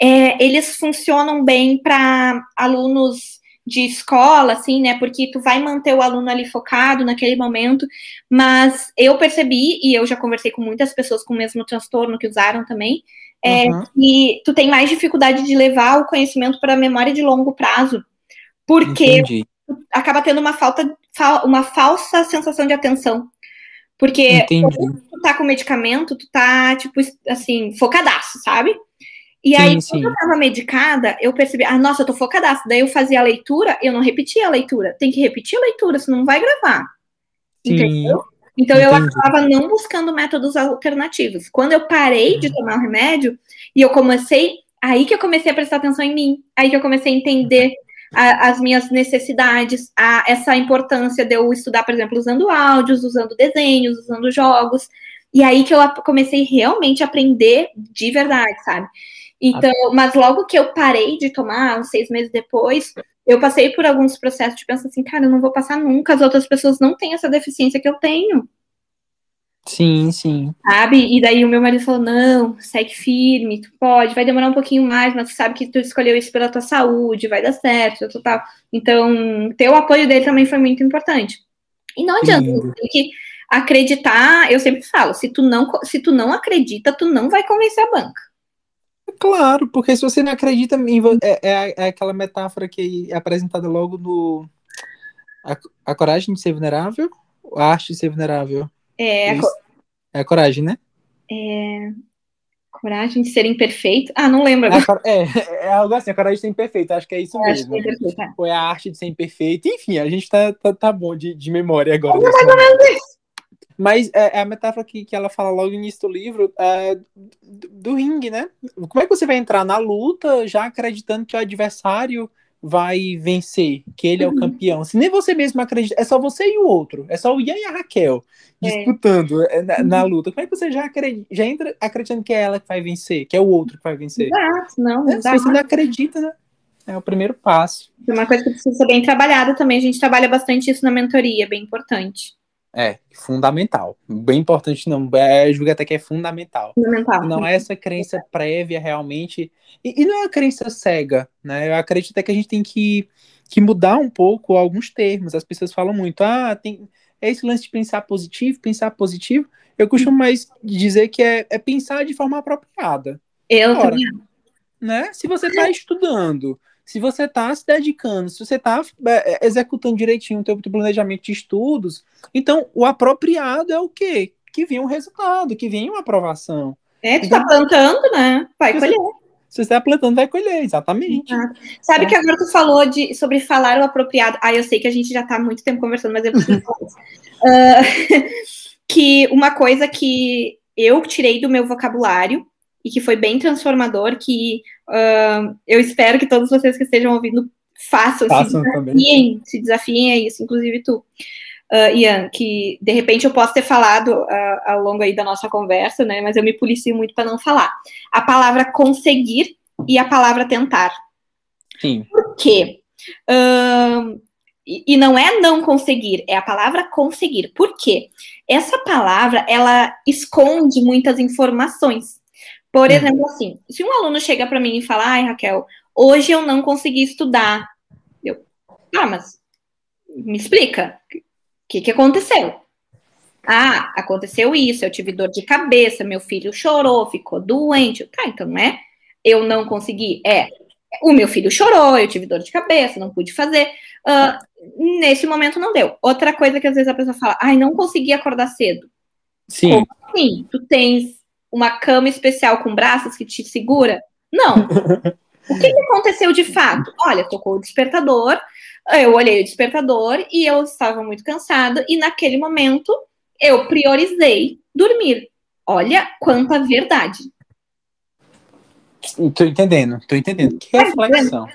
é, eles funcionam bem para alunos de escola, assim, né? Porque tu vai manter o aluno ali focado naquele momento, mas eu percebi, e eu já conversei com muitas pessoas com o mesmo transtorno que usaram também, é, Uhum. que tu tem mais dificuldade de levar o conhecimento para a memória de longo prazo. Porque Entendi. acaba tendo uma falta, fa- uma falsa sensação de atenção. Porque tu tá com medicamento, tu tá, tipo, assim, focadaço, sabe? E Sim, aí, quando sim. eu tava medicada, eu percebi, ah, nossa, eu tô focadaço. Daí eu fazia a leitura, eu não repetia a leitura. Tem que repetir a leitura, senão não vai gravar. Entendeu? Sim, Então eu entendi. acabava não buscando métodos alternativos. Quando eu parei de tomar o remédio e eu comecei, aí que eu comecei a prestar atenção em mim, aí que eu comecei a entender a- as minhas necessidades, a- essa importância de eu estudar, por exemplo, usando áudios, usando desenhos, usando jogos. E aí que eu comecei realmente a aprender de verdade, sabe? Então, mas logo que eu parei de tomar, uns seis meses depois, eu passei por alguns processos de pensar assim, cara, eu não vou passar nunca, as outras pessoas não têm essa deficiência que eu tenho sim, sim. sabe? E daí o meu marido falou: não, segue firme, tu pode, vai demorar um pouquinho mais, mas tu sabe que tu escolheu isso pela tua saúde, vai dar certo, tal, tal. Então, ter o apoio dele também foi muito importante. E não adianta, tu tem que acreditar, eu sempre falo, se tu não, se tu não acredita, tu não vai convencer a banca. Claro, porque se você não acredita em vo- é, é, é aquela metáfora que é apresentada logo no a, a coragem de ser vulnerável, a arte de ser vulnerável. É, a Isso. É a coragem, né? coragem de ser imperfeito. Ah, não lembro É, agora. a cor- é, é algo assim, a coragem de ser imperfeito, acho que é isso mesmo. é imperfeito, é. Ou é a arte de ser imperfeito, enfim, a gente tá, tá, tá bom de, de memória agora. nesse momento. Mas é, é a metáfora que, que ela fala logo no início do livro é, do, do ringue, né? Como é que você vai entrar na luta já acreditando que o adversário vai vencer, que ele é o Uhum. campeão? Se nem você mesmo acredita, é só você e o outro, é só o Ian e a Raquel É. disputando é, na, na luta. Como é que você já, acredita, já entra acreditando que é ela que vai vencer, que é o outro que vai vencer? Exato, não, É, não se você não acredita, né? É o primeiro passo. É uma coisa que precisa ser bem trabalhada também. A gente trabalha bastante isso na mentoria, é bem importante. É, fundamental. Bem importante, não. É, eu julgo até que é fundamental. Fundamental. Não é essa crença prévia realmente. E, e não é uma crença cega, né? Eu acredito até que a gente tem que, que mudar um pouco alguns termos. As pessoas falam muito, ah, tem é esse lance de pensar positivo, pensar positivo. Eu costumo mais dizer que é, é pensar de forma apropriada. Eu Ora, também. né? Se você está estudando, se você está se dedicando, se você está executando direitinho o teu, planejamento de estudos, então o apropriado é o quê? Que venha um resultado, que venha uma aprovação. É, tu tá plantando, né? Vai colher. Se você está plantando, vai colher, exatamente. Sabe É. que agora tu falou de, sobre falar o apropriado. Ah, eu sei que a gente já tá há muito tempo conversando, mas eu preciso falar isso. Ah, <laughs> que uma coisa que eu tirei do meu vocabulário e que foi bem transformador, que ah, eu espero que todos vocês que estejam ouvindo façam, Façam se também. desafiem, se desafiem a isso, inclusive tu. Ah, Ian, que de repente eu posso ter falado ah, ao longo aí da nossa conversa, né? Mas eu me policio muito para não falar. A palavra conseguir e a palavra tentar. Sim. Por quê? Ahn, E, não é não conseguir, é a palavra conseguir. Por quê? Essa palavra, ela esconde muitas informações. Por hum. exemplo, assim, se um aluno chega para mim e fala, ai, Raquel, hoje eu não consegui estudar. Eu, ah, mas me explica, o que, que aconteceu? Ah, aconteceu isso, eu tive dor de cabeça, meu filho chorou, ficou doente. Tá, então não é eu não consegui, é o meu filho chorou, eu tive dor de cabeça, não pude fazer. Uh, nesse momento não deu. Outra coisa que às vezes a pessoa fala, ai, não consegui acordar cedo. Sim. Como assim? Tu tens uma cama especial com braços que te segura? Não. <laughs> o que, que aconteceu de fato? Olha, tocou o despertador, eu olhei o despertador e eu estava muito cansada, e naquele momento eu priorizei dormir. Olha quanta verdade. Tô entendendo, tô entendendo. Que reflexão.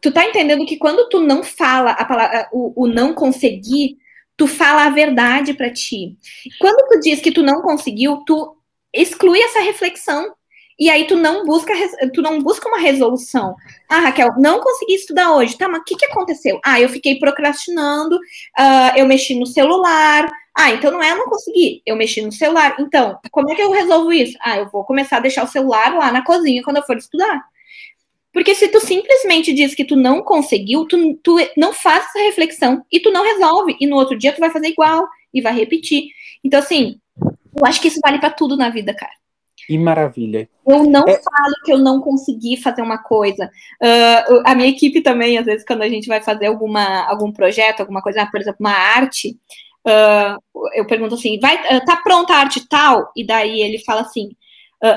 Tu tá entendendo que quando tu não fala a palavra, o, o não conseguir, tu fala a verdade para ti. Quando tu diz que tu não conseguiu, tu exclui essa reflexão. E aí tu não busca, tu não busca uma resolução. Ah, Raquel, não consegui estudar hoje. Tá, mas o que, que aconteceu? Ah, eu fiquei procrastinando, uh, eu mexi no celular, ah, então não é eu não consegui, eu mexi no celular. Então, como é que eu resolvo isso? Ah, eu vou começar a deixar o celular lá na cozinha quando eu for estudar. Porque se tu simplesmente diz que tu não conseguiu, tu, tu não faz essa reflexão e tu não resolve. E no outro dia tu vai fazer igual e vai repetir. Então, assim, eu acho que isso vale para tudo na vida, cara. Que maravilha. Eu não é... falo que eu não consegui fazer uma coisa. Uh, a minha equipe também, às vezes, quando a gente vai fazer alguma, algum projeto, alguma coisa, por exemplo, uma arte, Uh, eu pergunto assim, vai, uh, tá pronta a arte tal? E daí ele fala assim,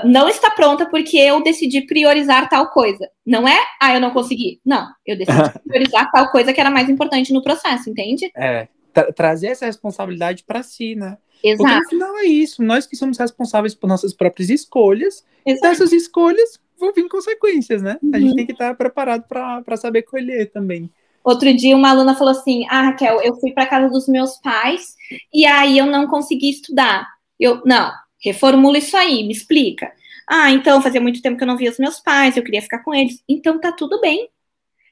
não está pronta porque eu decidi priorizar tal coisa. Não é, ah, eu não consegui. Não, eu decidi <laughs> priorizar tal coisa que era mais importante no processo, entende? É, tra trazer essa responsabilidade para si, né? Exato. Porque no final é isso, nós que somos responsáveis por nossas próprias escolhas, Exato. dessas escolhas vão vir consequências, né? Uhum. A gente uhum. tem que estar preparado para saber colher também. Outro dia, uma aluna falou assim: Ah, Raquel, eu fui para casa dos meus pais e aí eu não consegui estudar. Eu, não, reformula isso aí, me explica. Ah, então fazia muito tempo que eu não via os meus pais, eu queria ficar com eles. Então tá tudo bem.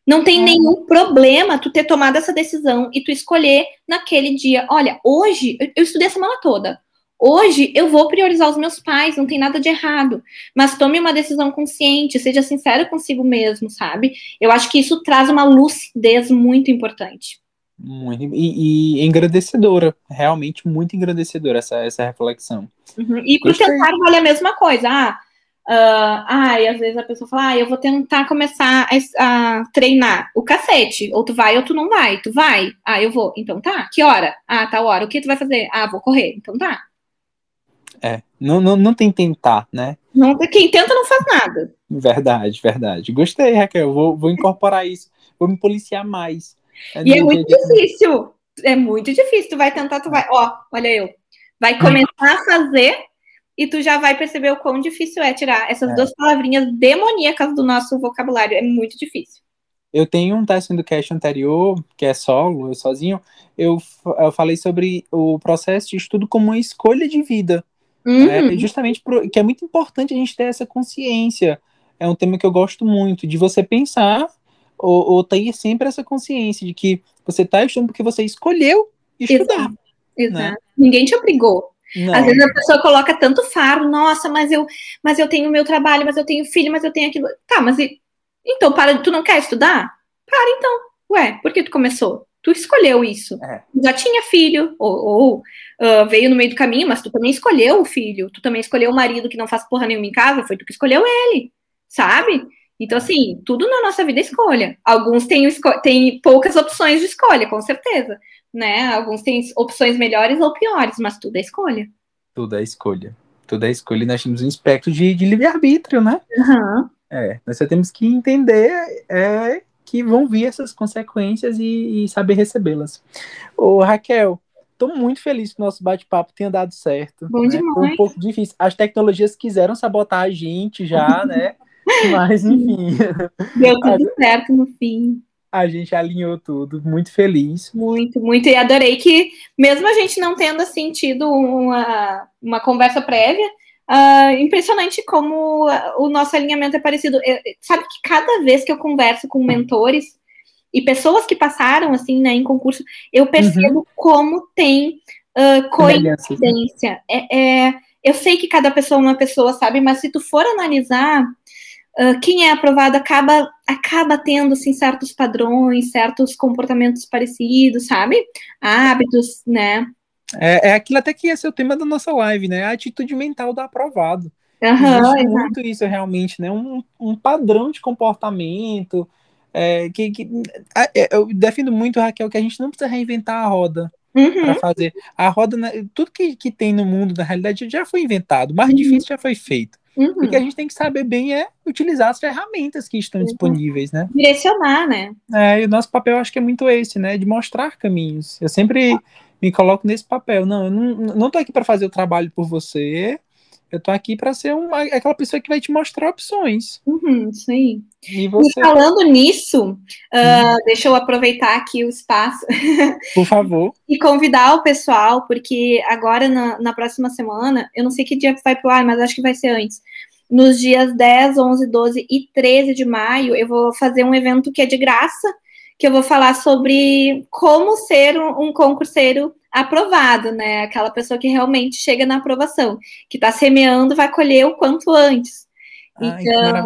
Não tem é. nenhum problema tu ter tomado essa decisão e tu escolher naquele dia. Olha, hoje eu estudei a semana toda. Hoje eu vou priorizar os meus pais, não tem nada de errado. Mas tome uma decisão consciente, seja sincero consigo mesmo, sabe? Eu acho que isso traz uma lucidez muito importante. Muito, e, e engrandecedora, realmente muito engrandecedora essa, essa reflexão. Uhum. E para tentar vale a mesma coisa. Ah, uh, e às vezes a pessoa fala, ah, eu vou tentar começar a, a, treinar o cacete. Ou tu vai ou tu não vai. Tu vai? Ah, eu vou. Então tá. Que hora? Ah, tá hora. O que tu vai fazer? Ah, vou correr. Então tá. É, não, não, não tem tentar, né? Não, quem tenta não faz nada. Verdade, verdade. Gostei, Raquel. Vou, vou incorporar isso. Vou me policiar mais. É e é muito difícil. É muito difícil. Tu vai tentar, tu vai. Ó, olha eu. Vai começar a fazer e tu já vai perceber o quão difícil é tirar essas é. duas palavrinhas demoníacas do nosso vocabulário. É muito difícil. Eu tenho um teste do cast anterior, que é solo, eu sozinho. Eu, eu falei sobre o processo de estudo como uma escolha de vida. Uhum. É, justamente pro, que é muito importante a gente ter essa consciência. É um tema que eu gosto muito, de você pensar ou, ou ter sempre essa consciência de que você está estudando porque você escolheu estudar. Exato. Exato. Né? Ninguém te obrigou. Não. Às vezes a pessoa coloca tanto fardo, nossa, mas eu, mas eu tenho meu trabalho, mas eu tenho filho, mas eu tenho aquilo. Tá, mas e, então para, tu não quer estudar? Para então. Ué, por que tu começou? tu escolheu isso. É. Já tinha filho, ou, ou uh, veio no meio do caminho, mas tu também escolheu o filho. Tu também escolheu o marido que não faz porra nenhuma em casa, foi tu que escolheu ele, sabe? Então, assim, tudo na nossa vida é escolha. Alguns têm, têm poucas opções de escolha, com certeza. Né? Alguns têm opções melhores ou piores, mas tudo é escolha. Tudo é escolha. Tudo é escolha e nós temos um espectro de, de livre-arbítrio, né? Uhum. É, nós só temos que entender é, que vão vir essas consequências e, e saber recebê-las. Ô, Raquel, estou muito feliz que o nosso bate-papo tenha dado certo. Bom né? demais. Foi um pouco difícil. As tecnologias quiseram sabotar a gente já, né? <laughs> Mas, enfim. Deu tudo certo no fim. A gente alinhou tudo, muito feliz. Muito, muito. E adorei que, mesmo a gente não tendo sentido uma, uma conversa prévia, Uh, impressionante como o nosso alinhamento é parecido. Eu, sabe que cada vez que eu converso com mentores, e pessoas que passaram, assim, né, em concurso, eu percebo uhum. como tem uh, coincidência. É, é, eu sei que cada pessoa é uma pessoa, sabe? Mas se tu for analisar, uh, quem é aprovado acaba, acaba tendo, assim, certos padrões, certos comportamentos parecidos, sabe? Hábitos, né? É, é aquilo até que ia ser o tema da nossa live, né? A atitude mental do aprovado. Uhum, muito isso realmente, né? Um, um padrão de comportamento. É, que, que é, eu defendo muito, Raquel, que a gente não precisa reinventar a roda uhum. para fazer. A roda, né, tudo que, que tem no mundo, na realidade, já foi inventado. O mais uhum. difícil já foi feito. Uhum. O que a gente tem que saber bem é utilizar as ferramentas que estão uhum. disponíveis, né? Direcionar, né? É, e o nosso papel acho que é muito esse, né? De mostrar caminhos. Eu sempre me coloco nesse papel. Não, eu não, não tô aqui para fazer o trabalho por você. Eu tô aqui para ser uma, aquela pessoa que vai te mostrar opções. Uhum, isso aí. E, você... e falando nisso, uh, deixa eu aproveitar aqui o espaço. <laughs> Por favor. e convidar o pessoal, porque agora na, na próxima semana, eu não sei que dia vai pro ar, mas acho que vai ser antes. Nos dias 10, 11, 12 e 13 de maio, eu vou fazer um evento que é de graça, que eu vou falar sobre como ser um, um concurseiro aprovado, né? Aquela pessoa que realmente chega na aprovação, que está semeando, vai colher o quanto antes. Ai, então,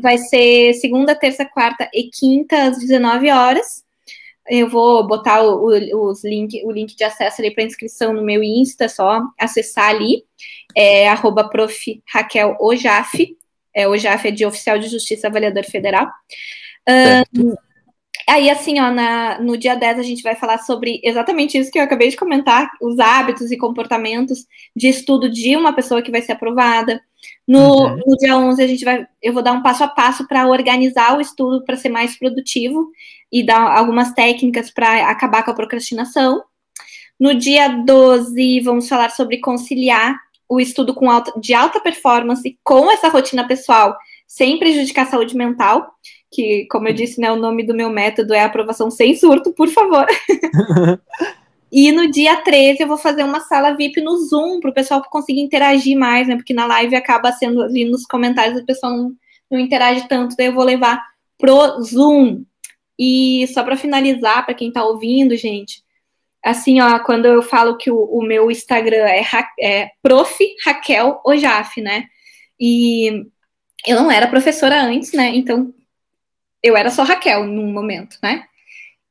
vai ser segunda, terça, quarta e quinta, às 19 horas. Eu vou botar o, o, os link, o link de acesso ali para inscrição no meu Insta, é só acessar ali. É arroba prof. Raquel Ojaf. É, Ojaf é de Oficial de Justiça Avaliador Federal. Um, Aí, assim, ó, na, no dia 10 a gente vai falar sobre exatamente isso que eu acabei de comentar, os hábitos e comportamentos de estudo de uma pessoa que vai ser aprovada. No, uhum. no dia 11 a gente vai, eu vou dar um passo a passo para organizar o estudo para ser mais produtivo e dar algumas técnicas para acabar com a procrastinação. No dia 12 vamos falar sobre conciliar o estudo com alta, de alta performance com essa rotina pessoal, sem prejudicar a saúde mental que, como eu disse, né, o nome do meu método é aprovação sem surto, por favor. <laughs> e no dia 13 eu vou fazer uma sala VIP no Zoom, para o pessoal conseguir interagir mais, né? Porque na live acaba sendo ali nos comentários, o pessoal não, não interage tanto, daí eu vou levar pro Zoom. E só para finalizar, para quem está ouvindo, gente, assim, ó, quando eu falo que o, o meu Instagram é, é prof. Raquel Ojaf, né? E eu não era professora antes, né? Então eu era só Raquel num momento, né?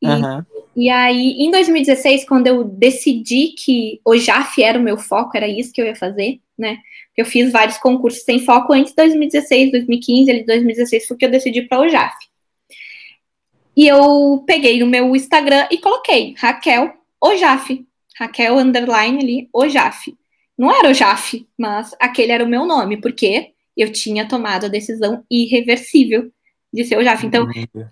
E, uhum. e aí, em 2016, quando eu decidi que o JAF era o meu foco, era isso que eu ia fazer, né? Eu fiz vários concursos sem foco antes de 2016, 2015, ali 2016 foi que eu decidi para o JAF. E eu peguei no meu Instagram e coloquei Raquel Ojaf. Raquel underline ali, Ojaf. Não era Ojaf, mas aquele era o meu nome, porque eu tinha tomado a decisão irreversível de ser o JAF. Então,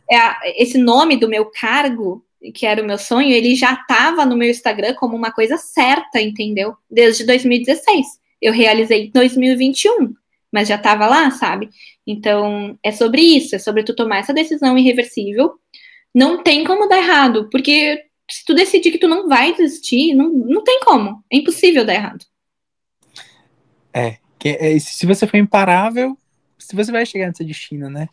é a, esse nome do meu cargo, que era o meu sonho, ele já estava no meu Instagram como uma coisa certa, entendeu? Desde 2016. Eu realizei em 2021, mas já estava lá, sabe? Então, é sobre isso, é sobre tu tomar essa decisão irreversível. Não tem como dar errado, porque se tu decidir que tu não vai desistir, não, não tem como. É impossível dar errado. É, que, é, se você for imparável, se você vai chegar nesse destino, né?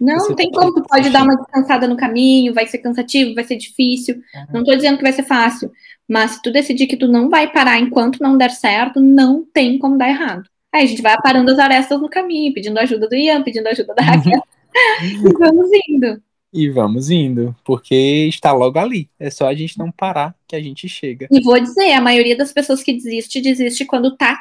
Não, não tem como, tu pode dar uma descansada no caminho, vai ser cansativo, vai ser difícil. Uhum. Não tô dizendo que vai ser fácil, mas se tu decidir que tu não vai parar enquanto não der certo, não tem como dar errado. Aí a gente vai parando as arestas no caminho, pedindo ajuda do Ian, pedindo ajuda da Raquel. <laughs> e vamos indo. E vamos indo, porque está logo ali. É só a gente não parar que a gente chega. E vou dizer, a maioria das pessoas que desiste, desiste quando tá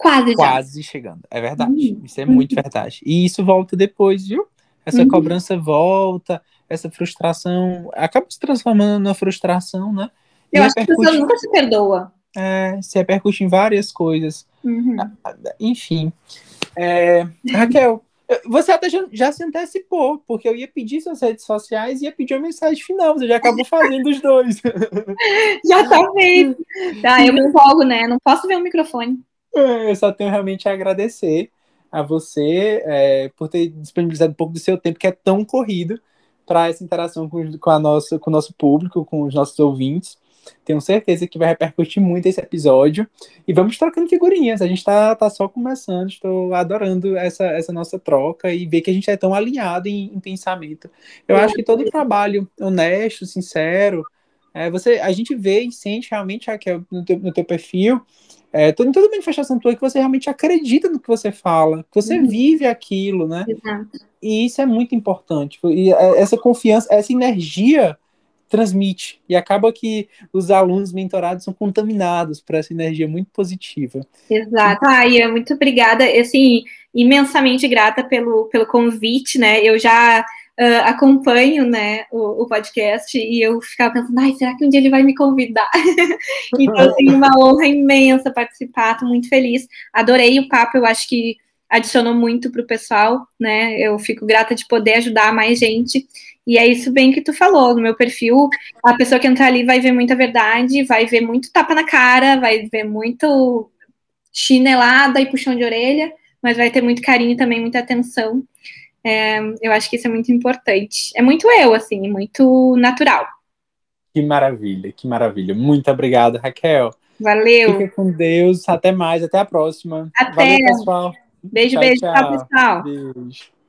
quase Quase já. chegando. É verdade. Uhum. Isso é muito verdade. E isso volta depois, viu? Essa uhum. cobrança volta, essa frustração acaba se transformando na frustração, né? Eu acho que a pessoa nunca se perdoa. É, se repercute em várias coisas. Uhum. Enfim. É, Raquel, você até já, já, se antecipou, porque eu ia pedir suas redes sociais e ia pedir uma mensagem final. Você já acabou fazendo os dois. <laughs> já tá feito. <laughs> Tá, eu me empolgo, né? Não posso ver o microfone. É, eu só tenho realmente a agradecer a você é, por ter disponibilizado um pouco do seu tempo, que é tão corrido, para essa interação com, com, a nossa, com o nosso público, com os nossos ouvintes. Tenho certeza que vai repercutir muito esse episódio. E vamos trocando figurinhas. A gente tá, tá só começando. Estou adorando essa, essa nossa troca e ver que a gente é tão alinhado em, em pensamento. Eu acho que todo trabalho honesto, sincero, é, você, a gente vê e sente realmente, Raquel, no teu, no teu perfil, é, toda, toda manifestação tua que você realmente acredita no que você fala, que você uhum. vive aquilo, né? Exato. E isso é muito importante. E é, essa confiança, essa energia transmite. E acaba que os alunos mentorados são contaminados por essa energia muito positiva. Exato. Ai, muito obrigada. Assim, imensamente grata pelo, pelo convite, né? Eu já uh, acompanho né, o, o, podcast e eu ficava pensando, ai, será que um dia ele vai me convidar? <laughs> então, assim, uma honra imensa participar, estou muito feliz. Adorei o papo, eu acho que adicionou muito para o pessoal, né? Eu fico grata de poder ajudar mais gente. E é isso bem que tu falou, no meu perfil, a pessoa que entrar ali vai ver muita verdade, vai ver muito tapa na cara, vai ver muito chinelada e puxão de orelha, mas vai ter muito carinho também, muita atenção. É, eu acho que isso é muito importante. É muito eu, assim, muito natural. Que maravilha, que maravilha. Muito obrigada, Raquel. Valeu. Fica com Deus. Até mais, até a próxima. Até. Valeu, pessoal. Beijo, tchau, beijo. Tchau, tchau pessoal. Beijo.